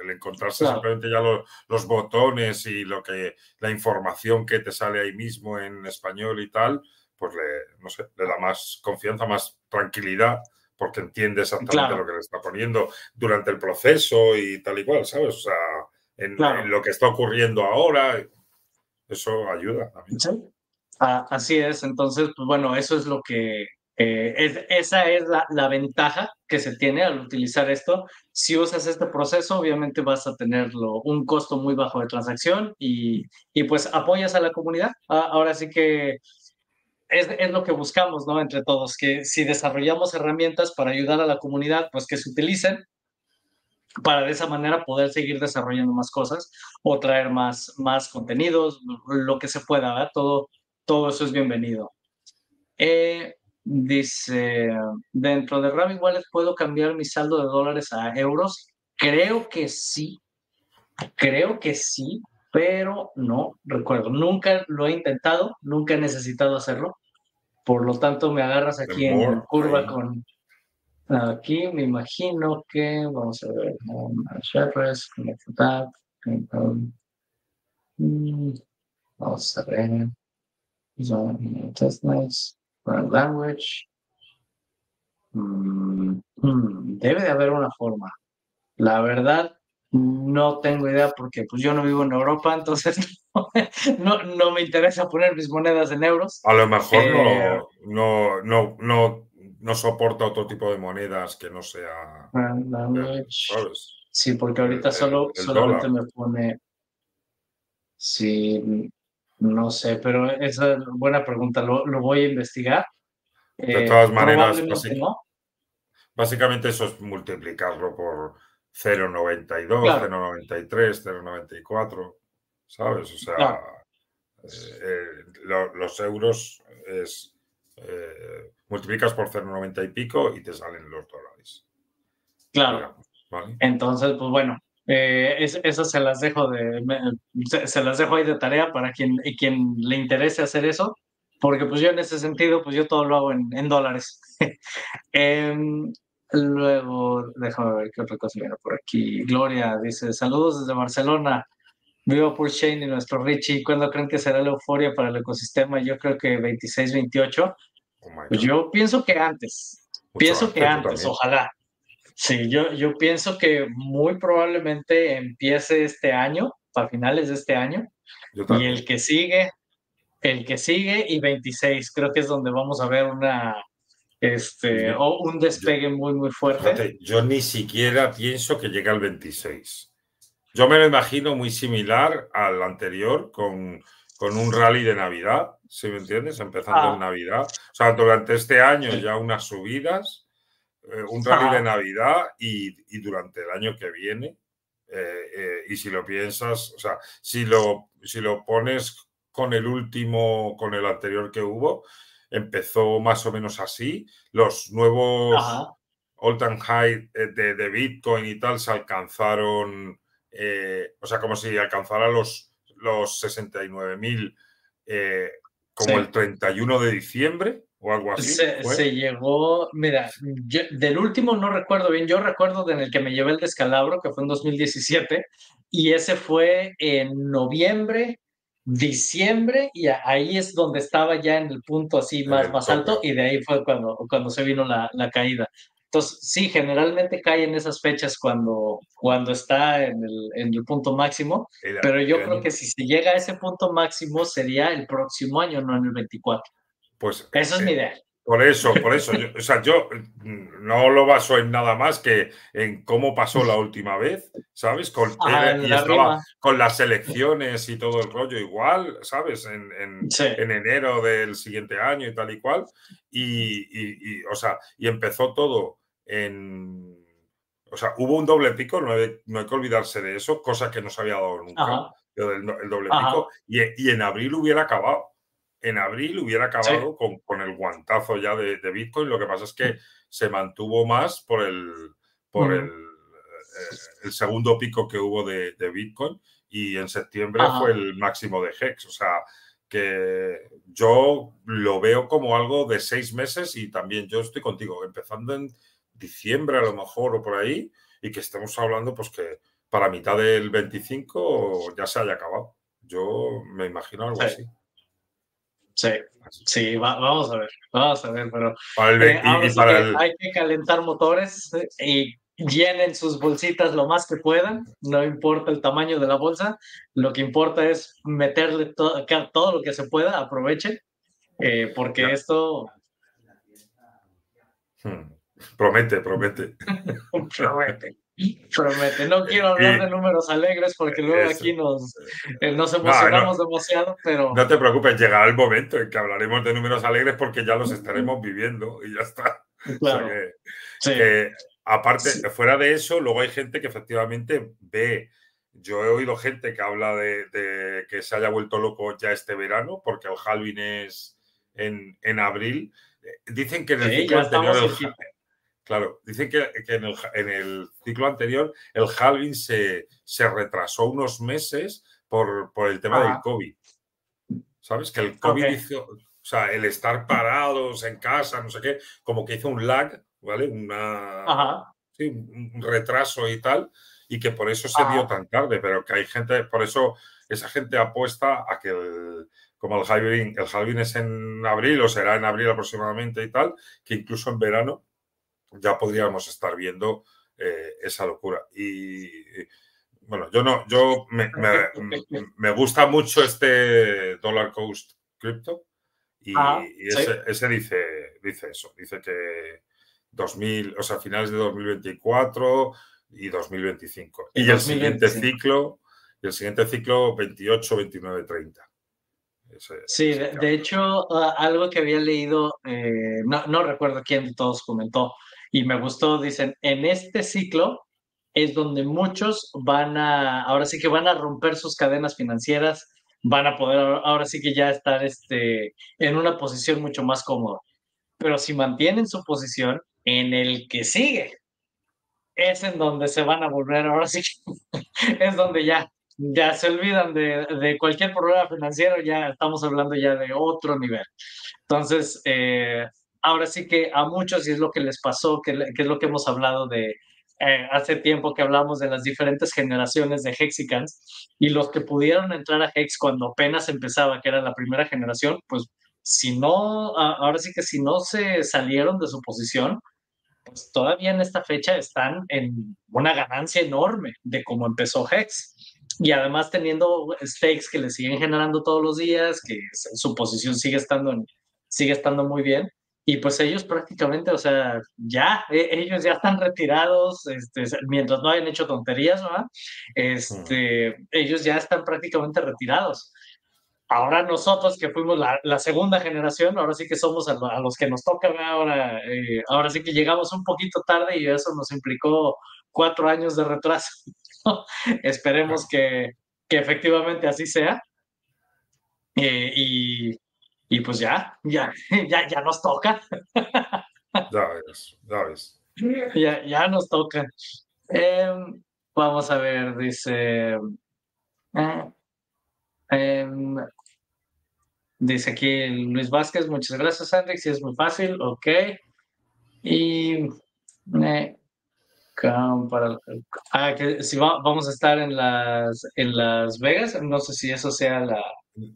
el encontrarse simplemente ya los, botones y lo que, la información que te sale ahí mismo en español y tal, pues le, no sé, le da más confianza, más tranquilidad, porque entiende exactamente lo que le está poniendo durante el proceso y tal y cual, ¿sabes? O sea, en, lo que está ocurriendo ahora. Eso ayuda también. Ah, así es, entonces, pues bueno, eso es lo que, eh, es, esa es la, la, ventaja que se tiene al utilizar esto. Si usas este proceso, obviamente vas a tenerlo un costo muy bajo de transacción y, y pues apoyas a la comunidad. Ah, ahora sí que es, es, lo que buscamos, ¿no? Entre todos, que si desarrollamos herramientas para ayudar a la comunidad, pues que se utilicen para de esa manera poder seguir desarrollando más cosas o traer más, más contenidos, lo que se pueda, ¿verdad? Todo, todo eso es bienvenido. Eh, dice, dentro de Rabbit Wallet puedo cambiar mi saldo de dólares a euros. Creo que sí, creo que sí, pero no recuerdo. Nunca lo he intentado, nunca he necesitado hacerlo. Por lo tanto, me agarras aquí en curva con, Aquí me imagino que, vamos a ver, address, mm, vamos a ver, test nice, language. Mm, mm, debe de haber una forma. La verdad, no tengo idea porque pues yo no vivo en Europa, entonces no, no, me interesa poner mis monedas en euros. A lo mejor no, eh, no, no, no no soporta otro tipo de monedas que no sea. Sí, porque ahorita solo, solamente me pone. Sí, no sé, pero esa es buena pregunta. Lo, voy a investigar. De todas eh, maneras, básicamente eso es multiplicarlo por 0,92, 0,93, 0,94, ¿sabes? O sea, eh, eh, los euros es multiplicas por 0,90 y pico y te salen los dólares. Claro. Entonces, pues bueno, eh, eso se las dejo de se, las dejo ahí de tarea para quien, quien le interese hacer eso, porque pues yo en ese sentido, pues yo todo lo hago en, dólares. Em, luego, déjame ver qué otra cosa viene por aquí. Gloria dice, saludos desde Barcelona. Vivo por Shane y nuestro Richie. ¿Cuándo creen que será la euforia para el ecosistema? Yo creo que 26, 28. Oh pues yo pienso que antes. pienso que antes, ojalá. Sí, yo, yo pienso que muy probablemente empiece este año, para finales de este año. Y el que sigue, el que sigue y 26, creo que es donde vamos a ver una, este, o un despegue muy, muy fuerte. yo ni siquiera pienso que llegue al 26. Yo me lo imagino muy similar al anterior, con con un rally de Navidad, si me entiendes? Empezando en ah. Navidad. O sea, durante este año ya unas subidas, eh, un rally de Navidad y, durante el año que viene. Eh, eh, y si lo piensas, o sea, si lo, si lo pones con el último, con el anterior que hubo, empezó más o menos así. Los nuevos all time high de, de, Bitcoin y tal se alcanzaron, o sea, como si alcanzara los los 69.000 eh, como el 31 de diciembre o algo así. Se, llegó, mira, del último no recuerdo bien, yo recuerdo en el que me llevé el descalabro, que fue en 2017, y ese fue en noviembre, diciembre, y ahí es donde estaba ya en el punto así más, más alto, y de ahí fue cuando, cuando se vino la, la caída. Entonces, sí, generalmente cae en esas fechas cuando, cuando está en el, en el punto máximo, pero yo creo que si se llega a ese punto máximo sería el próximo año, no en el 24. Pues eso es mi eh, idea. Por eso, por eso. o sea, yo mm, no lo baso en nada más que en cómo pasó la última vez, ¿sabes? Con, con las elecciones y todo el rollo igual, ¿sabes? En, en, enero del siguiente año y tal y cual. Y, y, o sea, y empezó todo en... O sea, hubo un doble pico, no hay, que olvidarse de eso, cosa que no se había dado nunca, el, doble pico, y, en abril hubiera acabado. En abril hubiera acabado con, con, el guantazo ya de, Bitcoin, lo que pasa es que se mantuvo más por el, por el, el segundo pico que hubo de, Bitcoin y en septiembre fue el máximo de Hex. O sea, que yo lo veo como algo de seis meses y también yo estoy contigo, empezando en diciembre a lo mejor o por ahí, y que estemos hablando pues que para mitad del 25 ya se haya acabado. Yo me imagino algo así. Sí, sí, vamos a ver, vamos a ver, pero eh, hay que calentar motores eh, y llenen sus bolsitas lo más que puedan, no importa el tamaño de la bolsa, lo que importa es meterle todo lo que se pueda, aprovechen, eh, porque esto... Hmm. Promete, promete. promete. Promete. No quiero hablar de números alegres porque luego aquí nos, eh, nos emocionamos demasiado, pero. No te preocupes, llegará el momento en que hablaremos de números alegres porque ya los estaremos viviendo y ya está. Claro. aparte, fuera de eso, luego hay gente que efectivamente ve. Yo he oído gente que habla de, que se haya vuelto loco ya este verano porque el Halvin es en, en abril. Dicen que en el ciclo anterior Claro, dicen que, en, el, ciclo anterior el halving se, se retrasó unos meses por, el tema del COVID. ¿Sabes? Que el COVID hizo, o sea, el estar parados en casa, no sé qué, como que hizo un lag, ¿vale? Una, un retraso y tal, y que por eso se dio tan tarde, pero que hay gente, por eso esa gente apuesta a que como el halving, el halving es en abril o será en abril aproximadamente y tal, que incluso en verano ya podríamos estar viendo eh, esa locura. Y, bueno, yo no, yo me, me, gusta mucho este Dollar Coast Crypto y, ah, ese, dice, dice eso, dice que 2000, o sea, finales de 2024 y 2025. Y, el siguiente ciclo, y el siguiente ciclo 28, 29, 30. sí, de, hecho, algo que había leído, eh, no, no, recuerdo quién de todos comentó, y me gustó, dicen, en este ciclo es donde muchos van a, ahora sí que van a romper sus cadenas financieras, van a poder ahora sí que ya estar este, en una posición mucho más cómoda. Pero si mantienen su posición en el que sigue, es en donde se van a volver, ahora sí que es donde ya, ya se olvidan de, de cualquier problema financiero, ya estamos hablando ya de otro nivel. Entonces, eh, ahora sí que a muchos, y es lo que les pasó, que, es lo que hemos hablado de eh, hace tiempo que hablamos de las diferentes generaciones de Hexicans, y los que pudieron entrar a Hex cuando apenas empezaba, que era la primera generación, pues si no, ahora sí que si no se salieron de su posición, pues todavía en esta fecha están en una ganancia enorme de cómo empezó Hex. Y además teniendo stakes que le siguen generando todos los días, que su posición sigue estando, sigue estando muy bien y pues ellos prácticamente, o sea, ya, e, ellos ya están retirados, este, mientras no hayan hecho tonterías, ¿verdad? Este, ellos ya están prácticamente retirados. Ahora nosotros que fuimos la, la segunda generación, ahora sí que somos a, los que nos toca, ahora, eh, ahora sí que llegamos un poquito tarde y eso nos implicó cuatro años de retraso. Esperemos que, que, efectivamente así sea. Eh, y, y pues ya, ya, ya, ya nos toca. Ya ves, ya ves. Ya, ya nos toca. Em, vamos a ver, dice. Eh, em, dice aquí Luis Vázquez, muchas gracias, Andrix, si es muy fácil, ok. Y. Eh, para, ah, que si vamos a estar en las, en Las Vegas, no sé si eso sea la,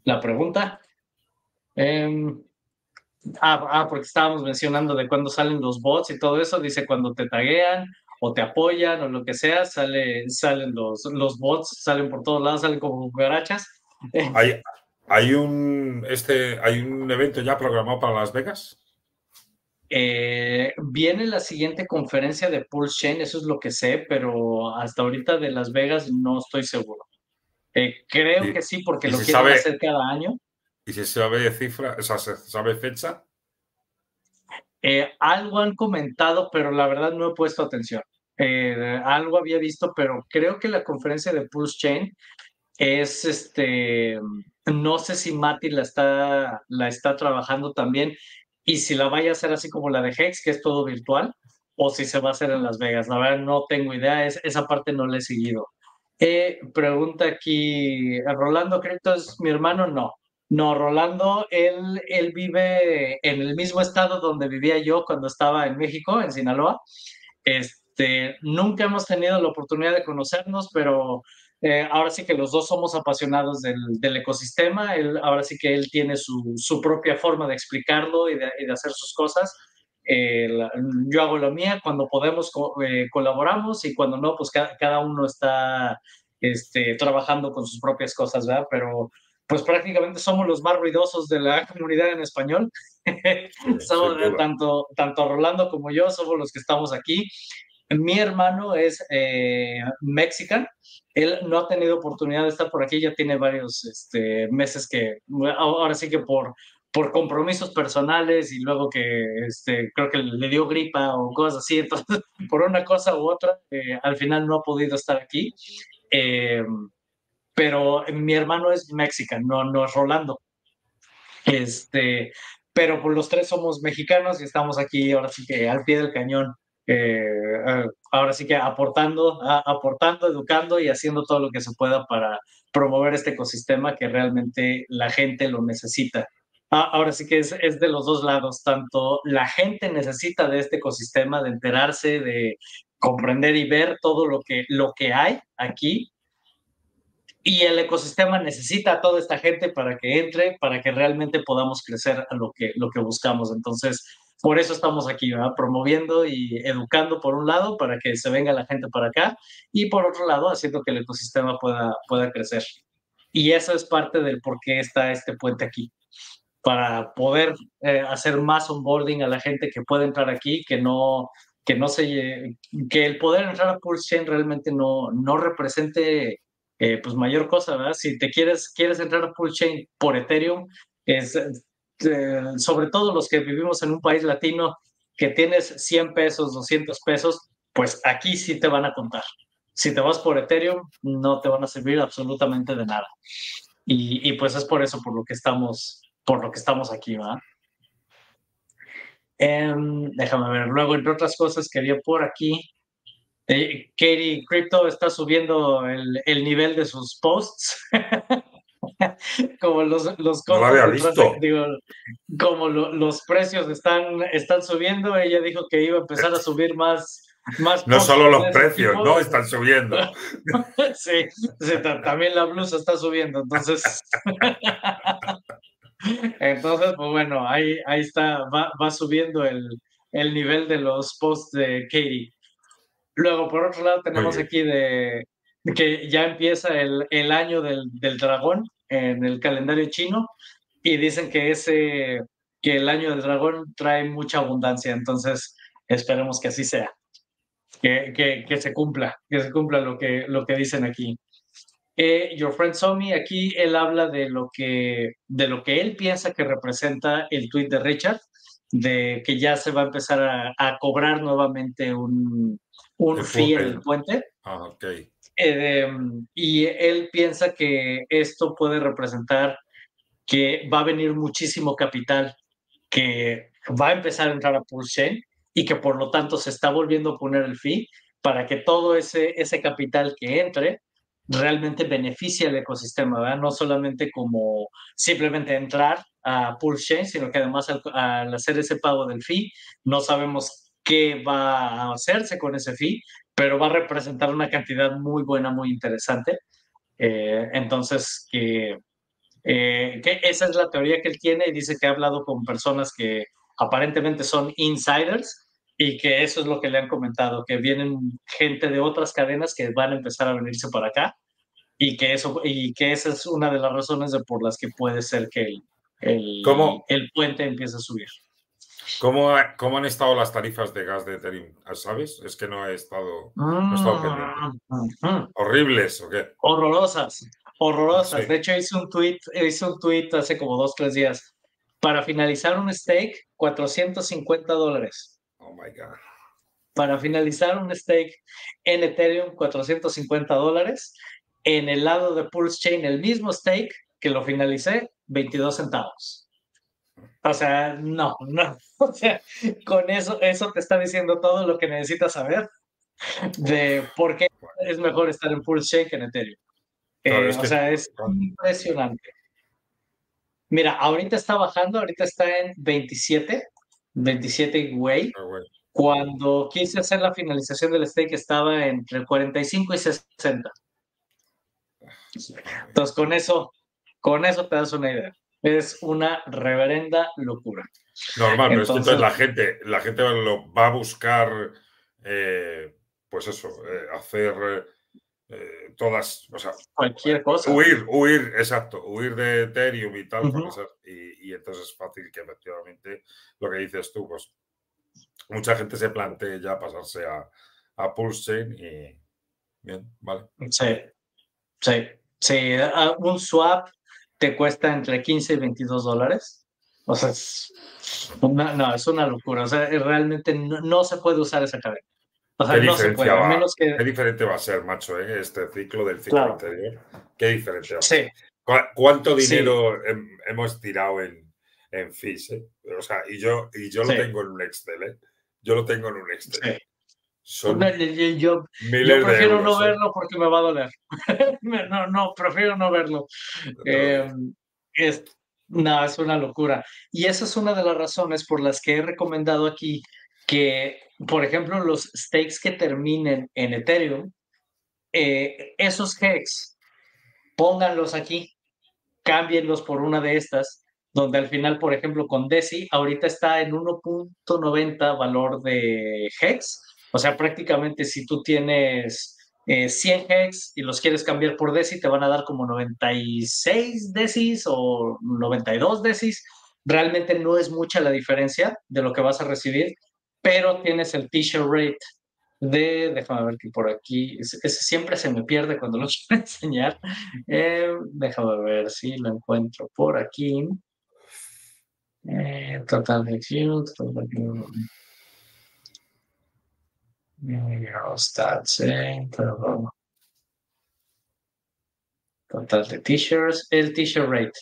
la pregunta. Em, ah, ah, porque estábamos mencionando de cuándo salen los bots y todo eso. Dice cuando te taguean o te apoyan o lo que sea, sale, salen los, los bots, salen por todos lados, salen como cucarachas. ¿Hay, hay, un, este, ¿Hay un evento ya programado para Las Vegas? Eh, viene la siguiente conferencia de Pulse Chain, eso es lo que sé, pero hasta ahorita de Las Vegas no estoy seguro. Eh, creo que sí, porque lo quieren hacer cada año. ¿Y si se sabe cifra, o sea, se sabe fecha? Eh, algo han comentado, pero la verdad no he puesto atención. Eh, algo había visto, pero creo que la conferencia de Pulse Chain es este, no sé si Mati la está, la está trabajando también y si la vaya a hacer así como la de Hex, que es todo virtual, o si se va a hacer en Las Vegas. La verdad no tengo idea, es, esa parte no le he seguido. Eh, pregunta aquí, ¿Rolando Cripto es mi hermano? No. No, Rolando, él, él vive en el mismo estado donde vivía yo cuando estaba en México, en Sinaloa. Este, nunca hemos tenido la oportunidad de conocernos, pero eh, ahora sí que los dos somos apasionados del, del ecosistema. Ahora sí que él tiene su, su propia forma de explicarlo y de, de hacer sus cosas. Yo hago lo mía, cuando podemos eh, colaboramos y cuando no, pues cada, cada, uno está este, trabajando con sus propias cosas, ¿verdad? Pero pues prácticamente somos los más ruidosos de la comunidad en español. somos, tanto, tanto Rolando como yo somos los que estamos aquí. Mi hermano es eh, mexican. Él no ha tenido oportunidad de estar por aquí, ya tiene varios este, meses que, ahora sí que por, por compromisos personales y luego que este, creo que le dio gripa o cosas así, entonces por una cosa u otra, eh, al final no ha podido estar aquí. Eh, pero mi hermano es mexicano, no, no es Rolando. Este, pero pues los tres somos mexicanos y estamos aquí ahora sí que al pie del cañón. Eh, ahora sí que aportando, a, aportando, educando y haciendo todo lo que se pueda para promover este ecosistema que realmente la gente lo necesita. Ah, ahora sí que es, es, de los dos lados, tanto la gente necesita de este ecosistema, de enterarse, de comprender y ver todo lo que, lo que hay aquí, y el ecosistema necesita a toda esta gente para que entre, para que realmente podamos crecer a lo que, lo que buscamos. Entonces, por eso estamos aquí, ¿verdad? promoviendo y educando por un lado para que se venga la gente para acá y por otro lado haciendo que el ecosistema pueda, pueda crecer. Y eso es parte del por qué está este puente aquí para poder eh, hacer más onboarding a la gente que puede entrar aquí, que no, que no se, que el poder entrar a Pulse Chain realmente no, no represente eh, pues mayor cosa, ¿verdad? Si te quieres, quieres entrar a Chain por Ethereum, es, eh, sobre todo los que vivimos en un país latino, que tienes 100 pesos, 200 pesos, pues aquí sí te van a contar. Si te vas por Ethereum, no te van a servir absolutamente de nada. Y, y pues es por eso, por lo que estamos, por lo que estamos aquí, ¿verdad? Eh, déjame ver. Luego, entre otras cosas, quería por aquí. Eh, Katie Crypto está subiendo el, el, nivel de sus posts. como los, los no había visto. Digo, como lo, los precios están, están subiendo, ella dijo que iba a empezar a subir más. Más no solo los precios, tipo. no están subiendo. sí, sí, también la blusa está subiendo, entonces. Entonces, pues bueno, ahí, ahí está, va, va subiendo el, el, nivel de los posts de Katie. Luego, por otro lado, tenemos Oye. aquí de, que ya empieza el, el año del, del, dragón en el calendario chino y dicen que ese que el año del dragón trae mucha abundancia, entonces esperemos que así sea, que, que, que se cumpla, que se cumpla lo que, lo que dicen aquí. Eh, Your Friend Somi, aquí él habla de lo, que, de lo que él piensa que representa el tweet de Richard, de que ya se va a empezar a, a cobrar nuevamente un, un fee en el puente. Ah, ok. Eh, y él piensa que esto puede representar que va a venir muchísimo capital que va a empezar a entrar a Pulse y que por lo tanto se está volviendo a poner el fee para que todo ese, ese capital que entre realmente beneficia al ecosistema, ¿verdad? No solamente como simplemente entrar a Pulse sino que además al, al, hacer ese pago del fee, no sabemos qué va a hacerse con ese fee, pero va a representar una cantidad muy buena, muy interesante. Eh, entonces, que, eh, que esa es la teoría que él tiene y dice que ha hablado con personas que aparentemente son insiders y que eso es lo que le han comentado, que vienen gente de otras cadenas que van a empezar a venirse para acá y que, eso, y que esa es una de las razones de por las que puede ser que el, el, el puente empiece a subir. ¿Cómo, ¿Cómo, han estado las tarifas de gas de Ethereum? ¿Sabes? Es que no he estado, no he estado pendiente. Ah, ¿Horribles o qué? Horrorosas, horrorosas. Sí. De hecho, hice un tweet, hice un tweet hace como dos, tres días. Para finalizar un stake, 450 dólares. Oh my God. Para finalizar un stake en Ethereum, 450 dólares. En el lado de Pulse Chain, el mismo stake que lo finalicé, 22 centavos. O sea, no, no. O sea, con eso, eso te está diciendo todo lo que necesitas saber de por qué es mejor estar en Pulse Chain que en Ethereum. Eh, o sea, es impresionante. Mira, ahorita está bajando, ahorita está en 27, 27 güey. Cuando quise hacer la finalización del stake estaba entre 45 y 60. Entonces, con eso, con eso te das una idea. Es una reverenda locura. Normal, pero entonces, es que la gente, la gente lo va a buscar, eh, pues eso, eh, hacer eh, todas, o sea, cualquier cosa. Huir, huir, exacto, huir de Ethereum y tal, y, entonces es fácil que efectivamente lo que dices tú, pues mucha gente se plantee ya pasarse a, a Pulse y bien, vale. Sí, sí, sí, un swap te cuesta entre 15 y 22 dólares. O sea, es no, es una locura. O sea, realmente no, se puede usar esa cadena. O sea, ¿Qué, no se puede, va, menos que... ¿Qué diferente va a ser, macho, eh? este ciclo del ciclo anterior? ¿Qué diferente va a ser? ¿Cuánto dinero hemos tirado en, en fees? Eh? O sea, y yo, y yo lo tengo en un Excel, ¿eh? Yo lo tengo en un Excel. Son yo, prefiero no ¿eh? verlo porque me va a doler. no, no, prefiero no verlo. Eh, es, no, es una locura. Y esa es una de las razones por las que he recomendado aquí que, por ejemplo, los stakes que terminen en Ethereum, eh, esos hex, pónganlos aquí, cámbienlos por una de estas, donde al final, por ejemplo, con DESI, ahorita está en 1.90 valor de hex o sea, prácticamente si tú tienes 100 eh, hex y los quieres cambiar por deci, te van a dar como 96 decis o 92 decis. Realmente no es mucha la diferencia de lo que vas a recibir, pero tienes el t-shirt rate de, déjame ver que por aquí, ese, siempre se me pierde cuando lo quiero enseñar. Eh, déjame ver si lo encuentro por aquí. Eh, total de total Total de t-shirts, el t-shirt rate,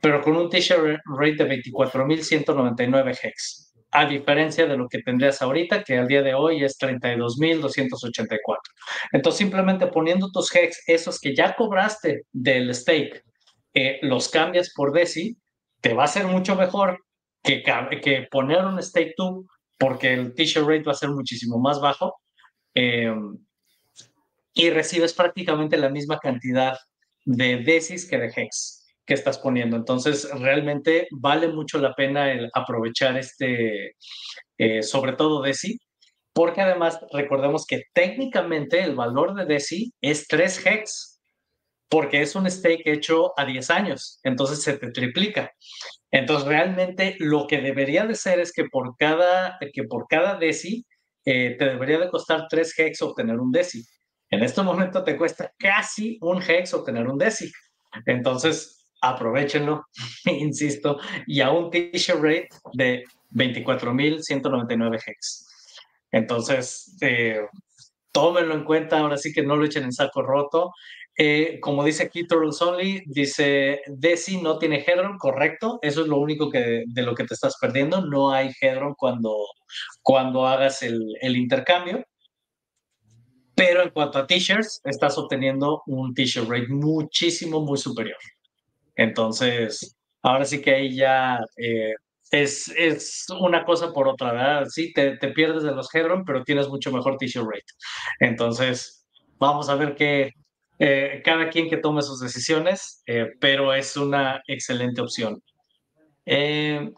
pero con un t-shirt rate de 24.199 hex, a diferencia de lo que tendrías ahorita, que al día de hoy es 32.284. Entonces, simplemente poniendo tus hex, esos que ya cobraste del stake, eh, los cambias por DESI, te va a ser mucho mejor que, que poner un stake tú porque el t-shirt rate va a ser muchísimo más bajo em, y recibes prácticamente la misma cantidad de decis que de hex que estás poniendo. Entonces, realmente vale mucho la pena el aprovechar este, eh, sobre todo deci, porque además recordemos que técnicamente el valor de deci es 3 hex, porque es un stake hecho a 10 años, entonces se te triplica. Entonces, realmente lo que debería de ser es que por cada, que por cada DESI eh, te debería de costar 3 hex obtener un DESI. En este momento te cuesta casi un hex obtener un DESI. Entonces, aprovechenlo, insisto, y a un t-shirt rate de 24.199 hex. Entonces, eh, tómenlo en cuenta, ahora sí que no lo echen en saco roto. Eh, como dice aquí Turtles Only, dice Desi no tiene Hedron, correcto. Eso es lo único que de lo que te estás perdiendo. No hay Hedron cuando, cuando hagas el, el intercambio. Pero en cuanto a t-shirts, estás obteniendo un t-shirt rate muchísimo, muy superior. Entonces, ahora sí que ahí ya eh, es, es, una cosa por otra, ¿verdad? Sí, te, te pierdes de los Hedron, pero tienes mucho mejor t-shirt rate. Entonces, vamos a ver qué, eh, cada quien que tome sus decisiones, eh, pero es una excelente opción. Eh,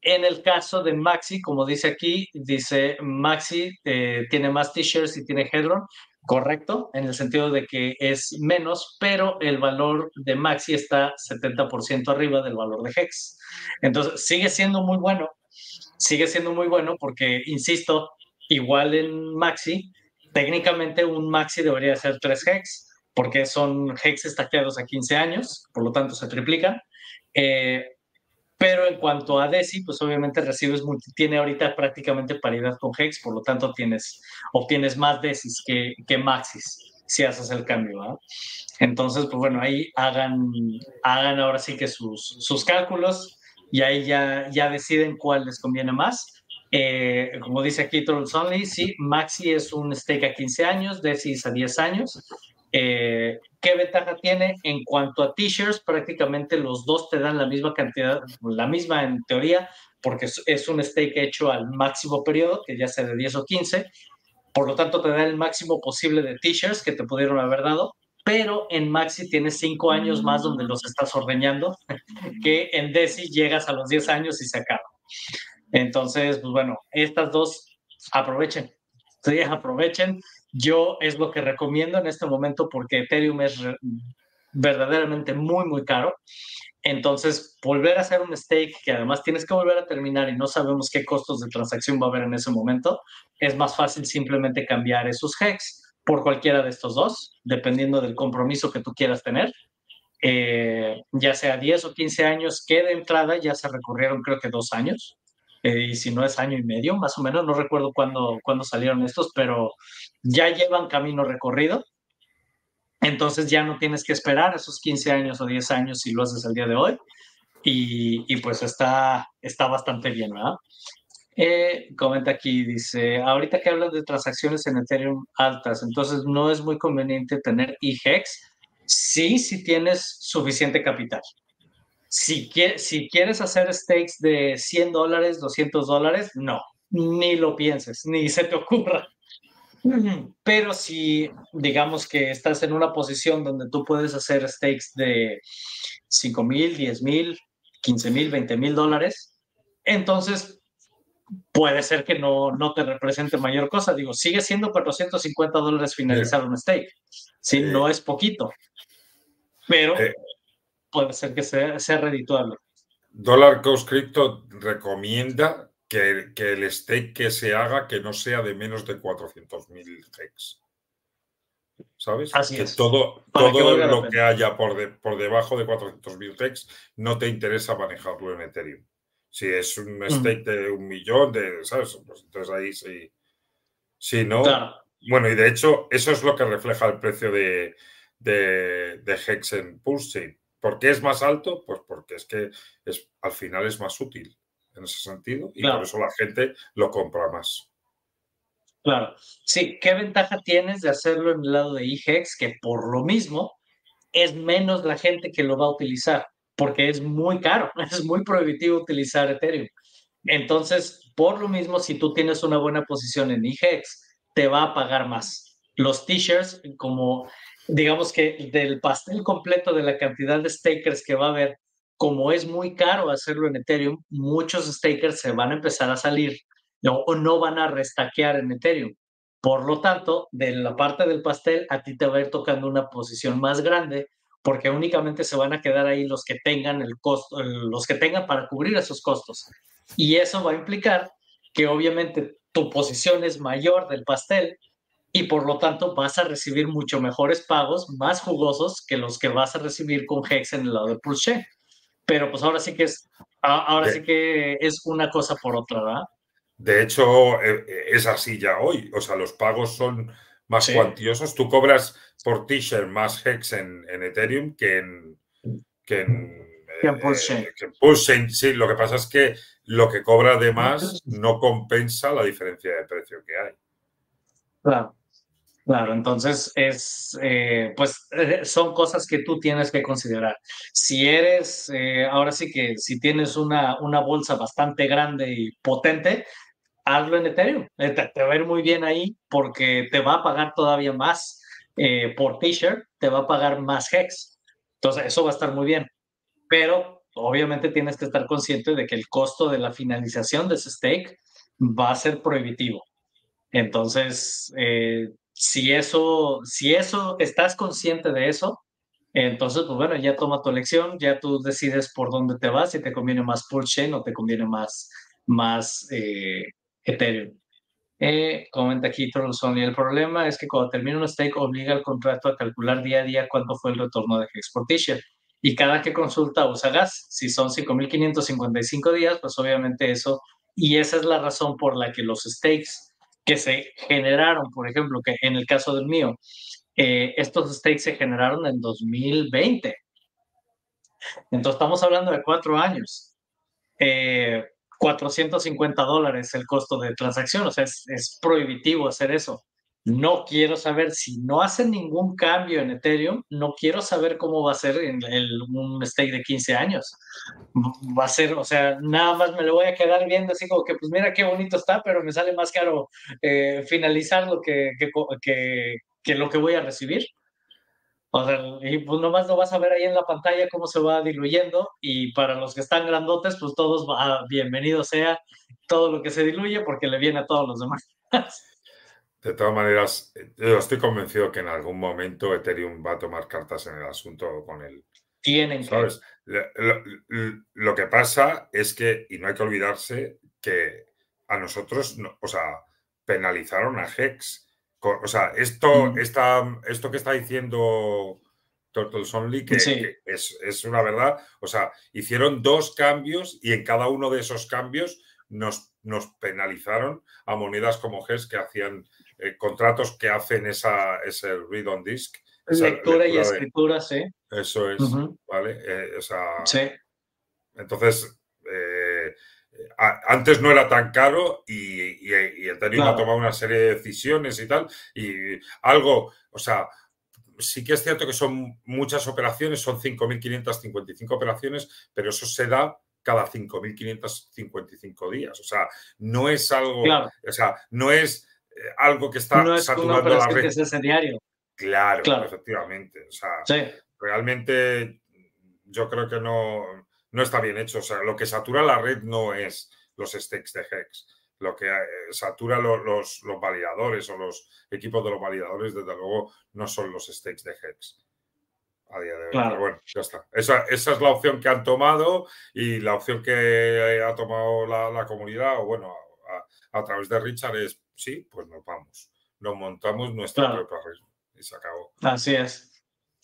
en el caso de Maxi, como dice aquí, dice Maxi tiene más t-shirts y tiene Hedron, correcto, en el sentido de que es menos, pero el valor de Maxi está 70% arriba del valor de Hex. Entonces, sigue siendo muy bueno, sigue siendo muy bueno porque, insisto, igual en Maxi, técnicamente un Maxi debería ser 3 Hex, porque son hex estaqueados a 15 años, por lo tanto se triplican. Eh, pero en cuanto a DESI, pues obviamente recibes, tiene ahorita prácticamente paridad con Hex, por lo tanto tienes, obtienes más DESIs que, que Maxis si haces el cambio. Entonces, pues bueno, ahí hagan, hagan ahora sí que sus, sus cálculos. y ahí ya, ya deciden cuál les conviene más. Eh, como dice aquí Trolls Only, sí, Maxi es un stake a 15 años, Desi es a 10 años. Eh, ¿Qué ventaja tiene? En cuanto a t-shirts, prácticamente los dos te dan la misma cantidad, la misma en teoría, porque es un stake hecho al máximo periodo, que ya sea de 10 o 15. Por lo tanto, te da el máximo posible de t-shirts que te pudieron haber dado, pero en Maxi tienes 5 años más donde los estás ordeñando, que en Desi llegas a los 10 años y se acaba. Entonces, pues bueno, estas dos aprovechen. Sí, aprovechen. Yo es lo que recomiendo en este momento porque Ethereum es verdaderamente muy, muy caro. Entonces, volver a hacer un stake que además tienes que volver a terminar y no sabemos qué costos de transacción va a haber en ese momento, es más fácil simplemente cambiar esos hex por cualquiera de estos dos, dependiendo del compromiso que tú quieras tener. Eh, ya sea 10 o 15 años, que de entrada ya se recorrieron creo que dos años. Y si no es año y medio, más o menos, no recuerdo cuándo, cuándo salieron estos, pero ya llevan camino recorrido. Entonces ya no tienes que esperar esos 15 años o 10 años si lo haces el día de hoy. Y, y pues está, está bastante bien, ¿verdad? Eh, comenta aquí, dice, ahorita que hablas de transacciones en Ethereum altas, entonces no es muy conveniente tener IGEX. Sí, si tienes suficiente capital. Si, si quieres hacer stakes de 100 dólares, 200 dólares, no, ni lo pienses, ni se te ocurra. Pero si digamos que estás en una posición donde tú puedes hacer stakes de 5 mil, 10 mil, 15 mil, 20 mil dólares, entonces puede ser que no, no te represente mayor cosa. Digo, sigue siendo 450 dólares finalizar un stake. Sí, no es poquito. Pero eh, puede ser que sea, sea redituable. Dollar Cost Crypto recomienda que, que, el stake que se haga que no sea de menos de 400.000 hex. ¿Sabes? Así que es. todo, todo lo que haya por, por debajo de 400.000 hex no te interesa manejarlo en Ethereum. Si es un mm. stake de un millón, de, ¿sabes? Pues entonces ahí sí. Si no. Bueno, y de hecho, eso es lo que refleja el precio de, de, de Hex en Pulse ¿Por qué es más alto? Pues porque es que es, al final es más útil en ese sentido y por eso la gente lo compra más. Claro, sí, ¿qué ventaja tienes de hacerlo en el lado de IGEX? Que por lo mismo es menos la gente que lo va a utilizar, porque es muy caro, es muy prohibitivo utilizar Ethereum. Entonces, por lo mismo, si tú tienes una buena posición en IGEX, te va a pagar más. Los t-shirts, como digamos que del pastel completo de la cantidad de stakers que va a haber, como es muy caro hacerlo en Ethereum, muchos stakers se van a empezar a salir o no van a restaquear en Ethereum. Por lo tanto, de la parte del pastel, a ti te va a ir tocando una posición más grande porque únicamente se van a quedar ahí los que tengan el costo, los que tengan para cubrir esos costos. Y eso va a implicar que obviamente tu posición es mayor del pastel y por lo tanto vas a recibir mucho mejores pagos, más jugosos que los que vas a recibir con Hex en el lado de Pulse. Pero pues ahora sí que es, ahora sí que es una cosa por otra, ¿verdad? De hecho, e, e, es así ya hoy. O sea, los pagos son más cuantiosos. Tú cobras por t-shirt más Hex en, Ethereum que en, que en, Pulse. Eh, sí, lo que pasa es que lo que cobra además no compensa la diferencia de precio que hay. Claro. Claro, entonces es, eh, pues eh, son cosas que tú tienes que considerar. Si eres, eh, ahora sí que si tienes una, una bolsa bastante grande y potente, hazlo en Ethereum. Te, te, va a ir muy bien ahí porque te va a pagar todavía más por t-shirt, te va a pagar más hex. Entonces eso va a estar muy bien. Pero obviamente tienes que estar consciente de que el costo de la finalización de ese stake va a ser prohibitivo. Entonces, si eso, si eso, estás consciente de eso, entonces, pues bueno, ya toma tu elección, ya tú decides por dónde te vas, si te conviene más Pulse o te conviene más, más eh, Ethereum. Eh, comenta aquí Trollson, y el problema es que cuando termina un stake obliga al contrato a calcular día a día cuánto fue el retorno de Exportation. Y cada que consulta usa gas, si son 5.555 días, pues obviamente eso, y esa es la razón por la que los stakes que se generaron, por ejemplo, que en el caso del mío, eh, estos stakes se generaron en 2020. Entonces estamos hablando de cuatro años. 450 dólares el costo de transacción, o sea, es, prohibitivo hacer eso. No quiero saber si no hacen ningún cambio en Ethereum, no quiero saber cómo va a ser en un stake de 15 años. Va a ser, o sea, nada más me lo voy a quedar viendo así como que, pues mira qué bonito está, pero me sale más caro eh, finalizar lo que, que, lo que voy a recibir. O sea, y pues nomás lo vas a ver ahí en la pantalla cómo se va diluyendo y para los que están grandotes, pues todos, va, bienvenido sea todo lo que se diluye porque le viene a todos los demás. De todas maneras, yo estoy convencido que en algún momento Ethereum va a tomar cartas en el asunto con él. Tienen ¿sabes? Lo, que pasa es que, y no hay que olvidarse, que a nosotros, o sea, penalizaron a Hex o sea, esto, mm. esto que está diciendo Turtles Only, que, es, una verdad, o sea, hicieron dos cambios y en cada uno de esos cambios nos, nos penalizaron a monedas como GES que hacían eh, contratos que hacen esa, ese read on disk. Lectura, y escritura, sí. Eso es, ¿vale? Eh, sí. Entonces, eh, antes no era tan caro y, y, y Ethereum ha tomado una serie de decisiones y tal. Y algo, o sea, sí que es cierto que son muchas operaciones, son 5.555 operaciones, pero eso se da cada 5.555 días. O sea, no es algo, o sea, no es algo que está no saturando la red. Diario. Claro, claro, efectivamente. O sea, realmente yo creo que no no está bien hecho. O sea, lo que satura la red no es los stakes de Hex. Lo que eh, satura los, los, validadores o los equipos de los validadores, desde luego, no son los stakes de Hex. A día de hoy. Pero bueno, ya está. Esa, es la opción que han tomado y la opción que ha tomado la, comunidad, o bueno, a, través de Richard es, sí, pues nos vamos. Nos montamos nuestra propia red y se acabó. Así es.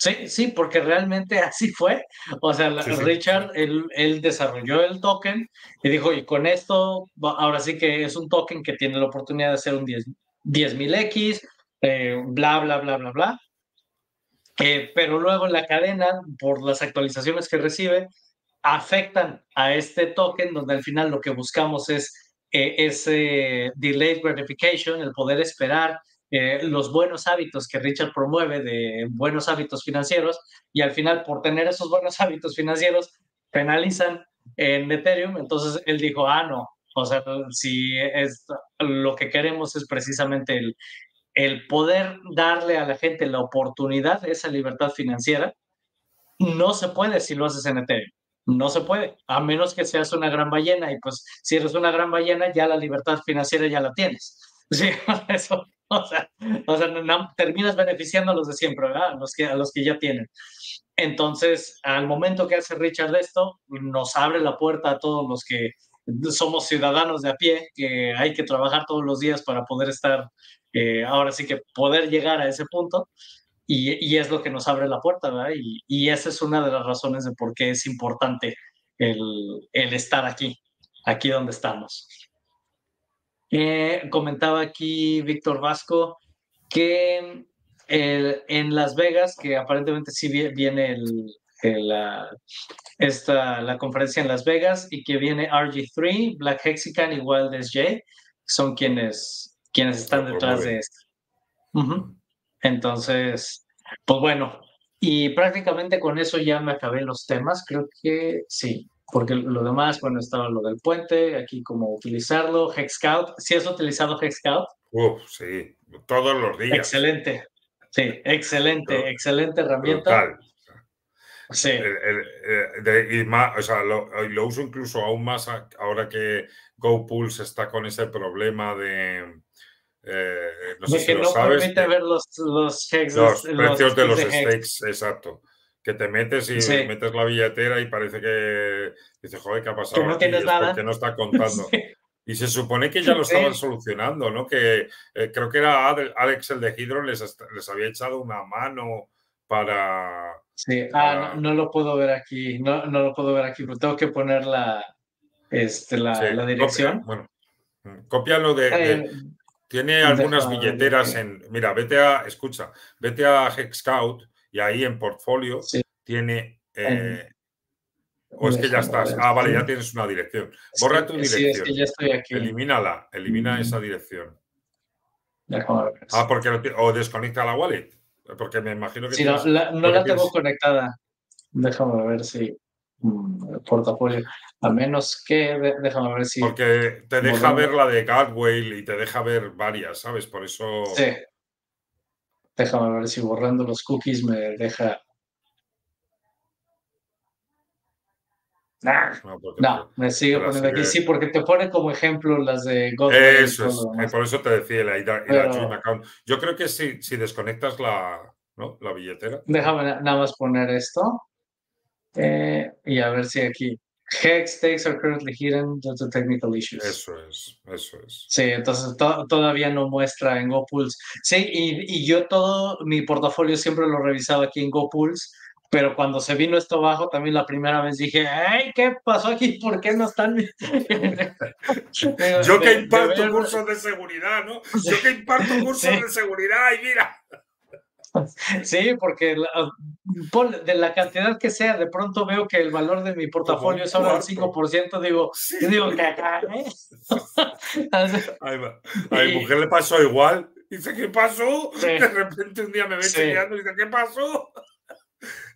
Sí, sí, porque realmente así fue. O sea, Richard, Él, desarrolló el token y dijo, y con esto, ahora sí que es un token que tiene la oportunidad de hacer un 10.000 X, eh, bla, bla, bla, bla, bla. Eh, pero luego la cadena, por las actualizaciones que recibe, afectan a este token, donde al final lo que buscamos es eh, ese delayed gratification, el poder esperar eh, los buenos hábitos que Richard promueve de buenos hábitos financieros y al final por tener esos buenos hábitos financieros penalizan en Ethereum, entonces él dijo, ah, no, o sea, si es lo que queremos es precisamente el, el poder darle a la gente la oportunidad esa libertad financiera, no se puede si lo haces en Ethereum. No se puede, a menos que seas una gran ballena y pues si eres una gran ballena ya la libertad financiera ya la tienes. Sí, eso, o sea, terminas beneficiando los de siempre, ¿verdad? A los, que, a los que ya tienen. Entonces, al momento que hace Richard esto, nos abre la puerta a todos los que somos ciudadanos de a pie, que hay que trabajar todos los días para poder estar, eh, ahora sí que poder llegar a ese punto. Y, y, es lo que nos abre la puerta, ¿verdad? Y, y, esa es una de las razones de por qué es importante el, el estar aquí, aquí donde estamos. Eh, comentaba aquí Víctor Vasco que en Las Vegas, que aparentemente sí viene la, esta, la conferencia en Las Vegas y que viene RG3, Black Hexican y Wild SJ, son quienes, quienes están detrás de esto. Entonces, pues bueno, y prácticamente con eso ya me acabé los temas, creo que sí porque lo demás, bueno, estaba lo del puente, aquí cómo utilizarlo, Hexscout. ¿Sí has utilizado Hexscout? Uf, sí, todos los días. Excelente, sí, excelente, excelente herramienta. Sí. y más, o sea, lo, lo, uso incluso aún más ahora que GoPulse está con ese problema de. Eh, no sé si lo no permite ver los, los, los precios de los stakes, exacto que te metes y metes la billetera y parece que dices, joder, ¿qué ha pasado? Que no tienes nada. Porque no está contando. Y se supone que ya lo estaban solucionando, ¿no? Que eh, creo que era Alex el de Hydron, les, les había echado una mano para. Sí, ah, no, lo puedo ver aquí, no, no lo puedo ver aquí, pero tengo que poner la, este, la, dirección. bueno, mm, cópialo de. Eh, tiene algunas billeteras en. Mira, vete a. Escucha, vete a Hexscout y ahí en portfolio tiene eh, ¿O es que ya estás? Ah, vale, ya tienes una dirección. Borra tu dirección. Sí, es que ya estoy aquí. Elimínala, elimina esa dirección. Déjame ver. Ah, porque o desconecta la wallet. Porque me imagino que. Sí, no, la, no la tengo conectada. Déjame ver si. Mm, portafolio. A menos que. Déjame ver si. Porque te deja ver la de Gatway y te deja ver varias, ¿sabes? Por eso. Sí. Déjame ver si borrando los cookies me deja. no, me sigue poniendo aquí. Sí, porque te pone como ejemplo las de Godway. Eso es, por eso te decía la, la, account. Yo creo que si, si desconectas la, ¿no? la billetera. Déjame nada más poner esto. Eh, y a ver si aquí. Hex stakes are currently hidden due to technical issues. Eso es, eso es. Sí, entonces todavía no muestra en GoPools. Sí, y, y, yo todo mi portafolio siempre lo revisaba aquí en GoPools, pero cuando se vino esto abajo, también la primera vez dije, ¡ay, qué pasó aquí! ¿Por qué no están? yo que imparto cursos de seguridad, ¿no? Yo que imparto cursos de seguridad y mira. Sí, porque de la cantidad que sea, de pronto veo que el valor de mi portafolio es ahora el 5%, digo, digo, ¿qué ¿eh? A mi mujer le pasó igual. Dice, ¿qué pasó? De repente un día me ve sí. y dice, ¿qué pasó?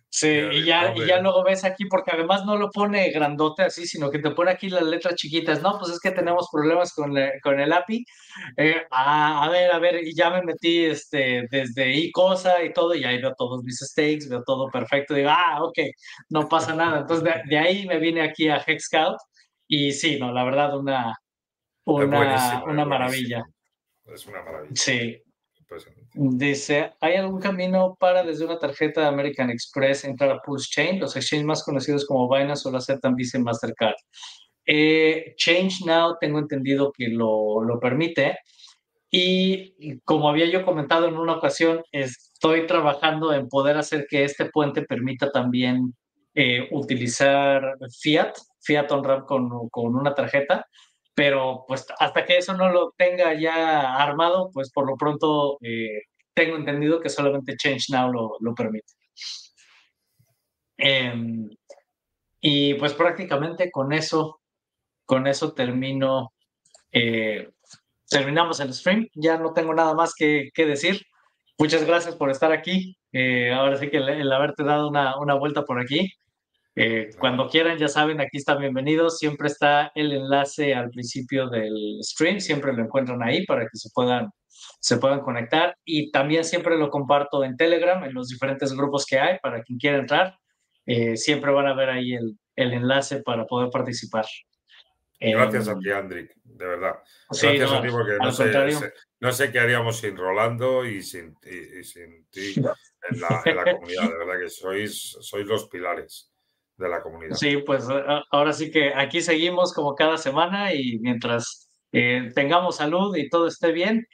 Sí, y ya, y ya luego ves aquí, porque además no lo pone grandote así, sino que te pone aquí las letras chiquitas. No, pues es que tenemos problemas con, con el API. Eh, ah, a ver, a ver, y ya me metí este, desde iCosa y todo, y ahí veo todos mis stakes, veo todo perfecto. Digo, ah, ok, no pasa nada. Entonces de, ahí me vine aquí a Hexscout y sí, no, la verdad, una, una, una maravilla. Es una maravilla. Sí, Dice, ¿hay algún camino para desde una tarjeta de American Express entrar a Pulse Chain? Los exchanges más conocidos como Binance solo aceptan Visa y Mastercard. Eh, Change Now tengo entendido que lo, lo permite. Y como había yo comentado en una ocasión, estoy trabajando en poder hacer que este puente permita también eh, utilizar Fiat, Fiat on Ramp con, con una tarjeta pero pues hasta que eso no lo tenga ya armado, pues por lo pronto eh, tengo entendido que solamente Change Now lo, lo permite. Em, y pues prácticamente con eso, con eso termino, eh, terminamos el stream. Ya no tengo nada más que, que decir. Muchas gracias por estar aquí. Eh, ahora sí que el, el haberte dado una, una vuelta por aquí. Eh, cuando quieran, ya saben, aquí están bienvenidos. Siempre está el enlace al principio del stream, siempre lo encuentran ahí para que se puedan, se puedan conectar. Y también siempre lo comparto en Telegram, en los diferentes grupos que hay, para quien quiera entrar. Eh, siempre van a ver ahí el, el enlace para poder participar. Gracias a em, ti, Andrick, de verdad. Gracias a ti porque no sé, no sé, qué haríamos sin Rolando y sin, y, sin ti en la, en la, comunidad. De verdad que sois, sois los pilares de la comunidad. Sí, pues ahora sí que aquí seguimos como cada semana y mientras eh, tengamos salud y todo esté bien,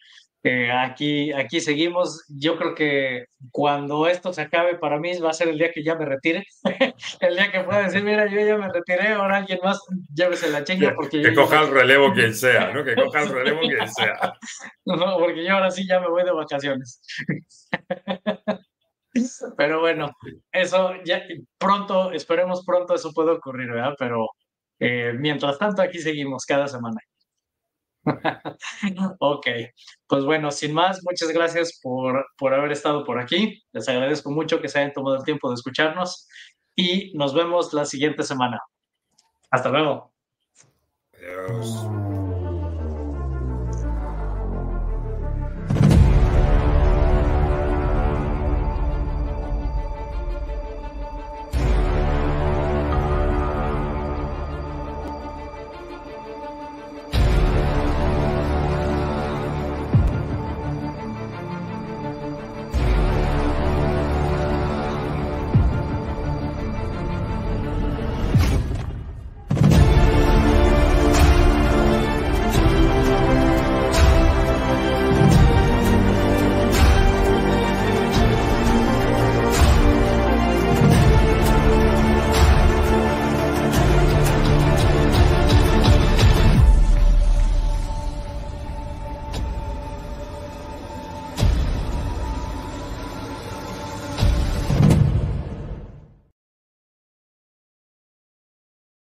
eh, aquí, aquí seguimos. Yo creo que cuando esto se acabe para mí va a ser el día que ya me retire, el día que pueda decir, mira, yo ya me retiré, ahora alguien más llévese la chinga porque... Que, coja el relevo quien sea, ¿no? Que coja el relevo quien sea. no, porque yo ahora sí ya me voy de vacaciones. Pero bueno, eso ya pronto, esperemos pronto eso pueda ocurrir, ¿verdad? Pero eh, mientras tanto, aquí seguimos cada semana. ok, pues bueno, sin más, muchas gracias por, por haber estado por aquí. Les agradezco mucho que se hayan tomado el tiempo de escucharnos y nos vemos la siguiente semana. Hasta luego. Adiós.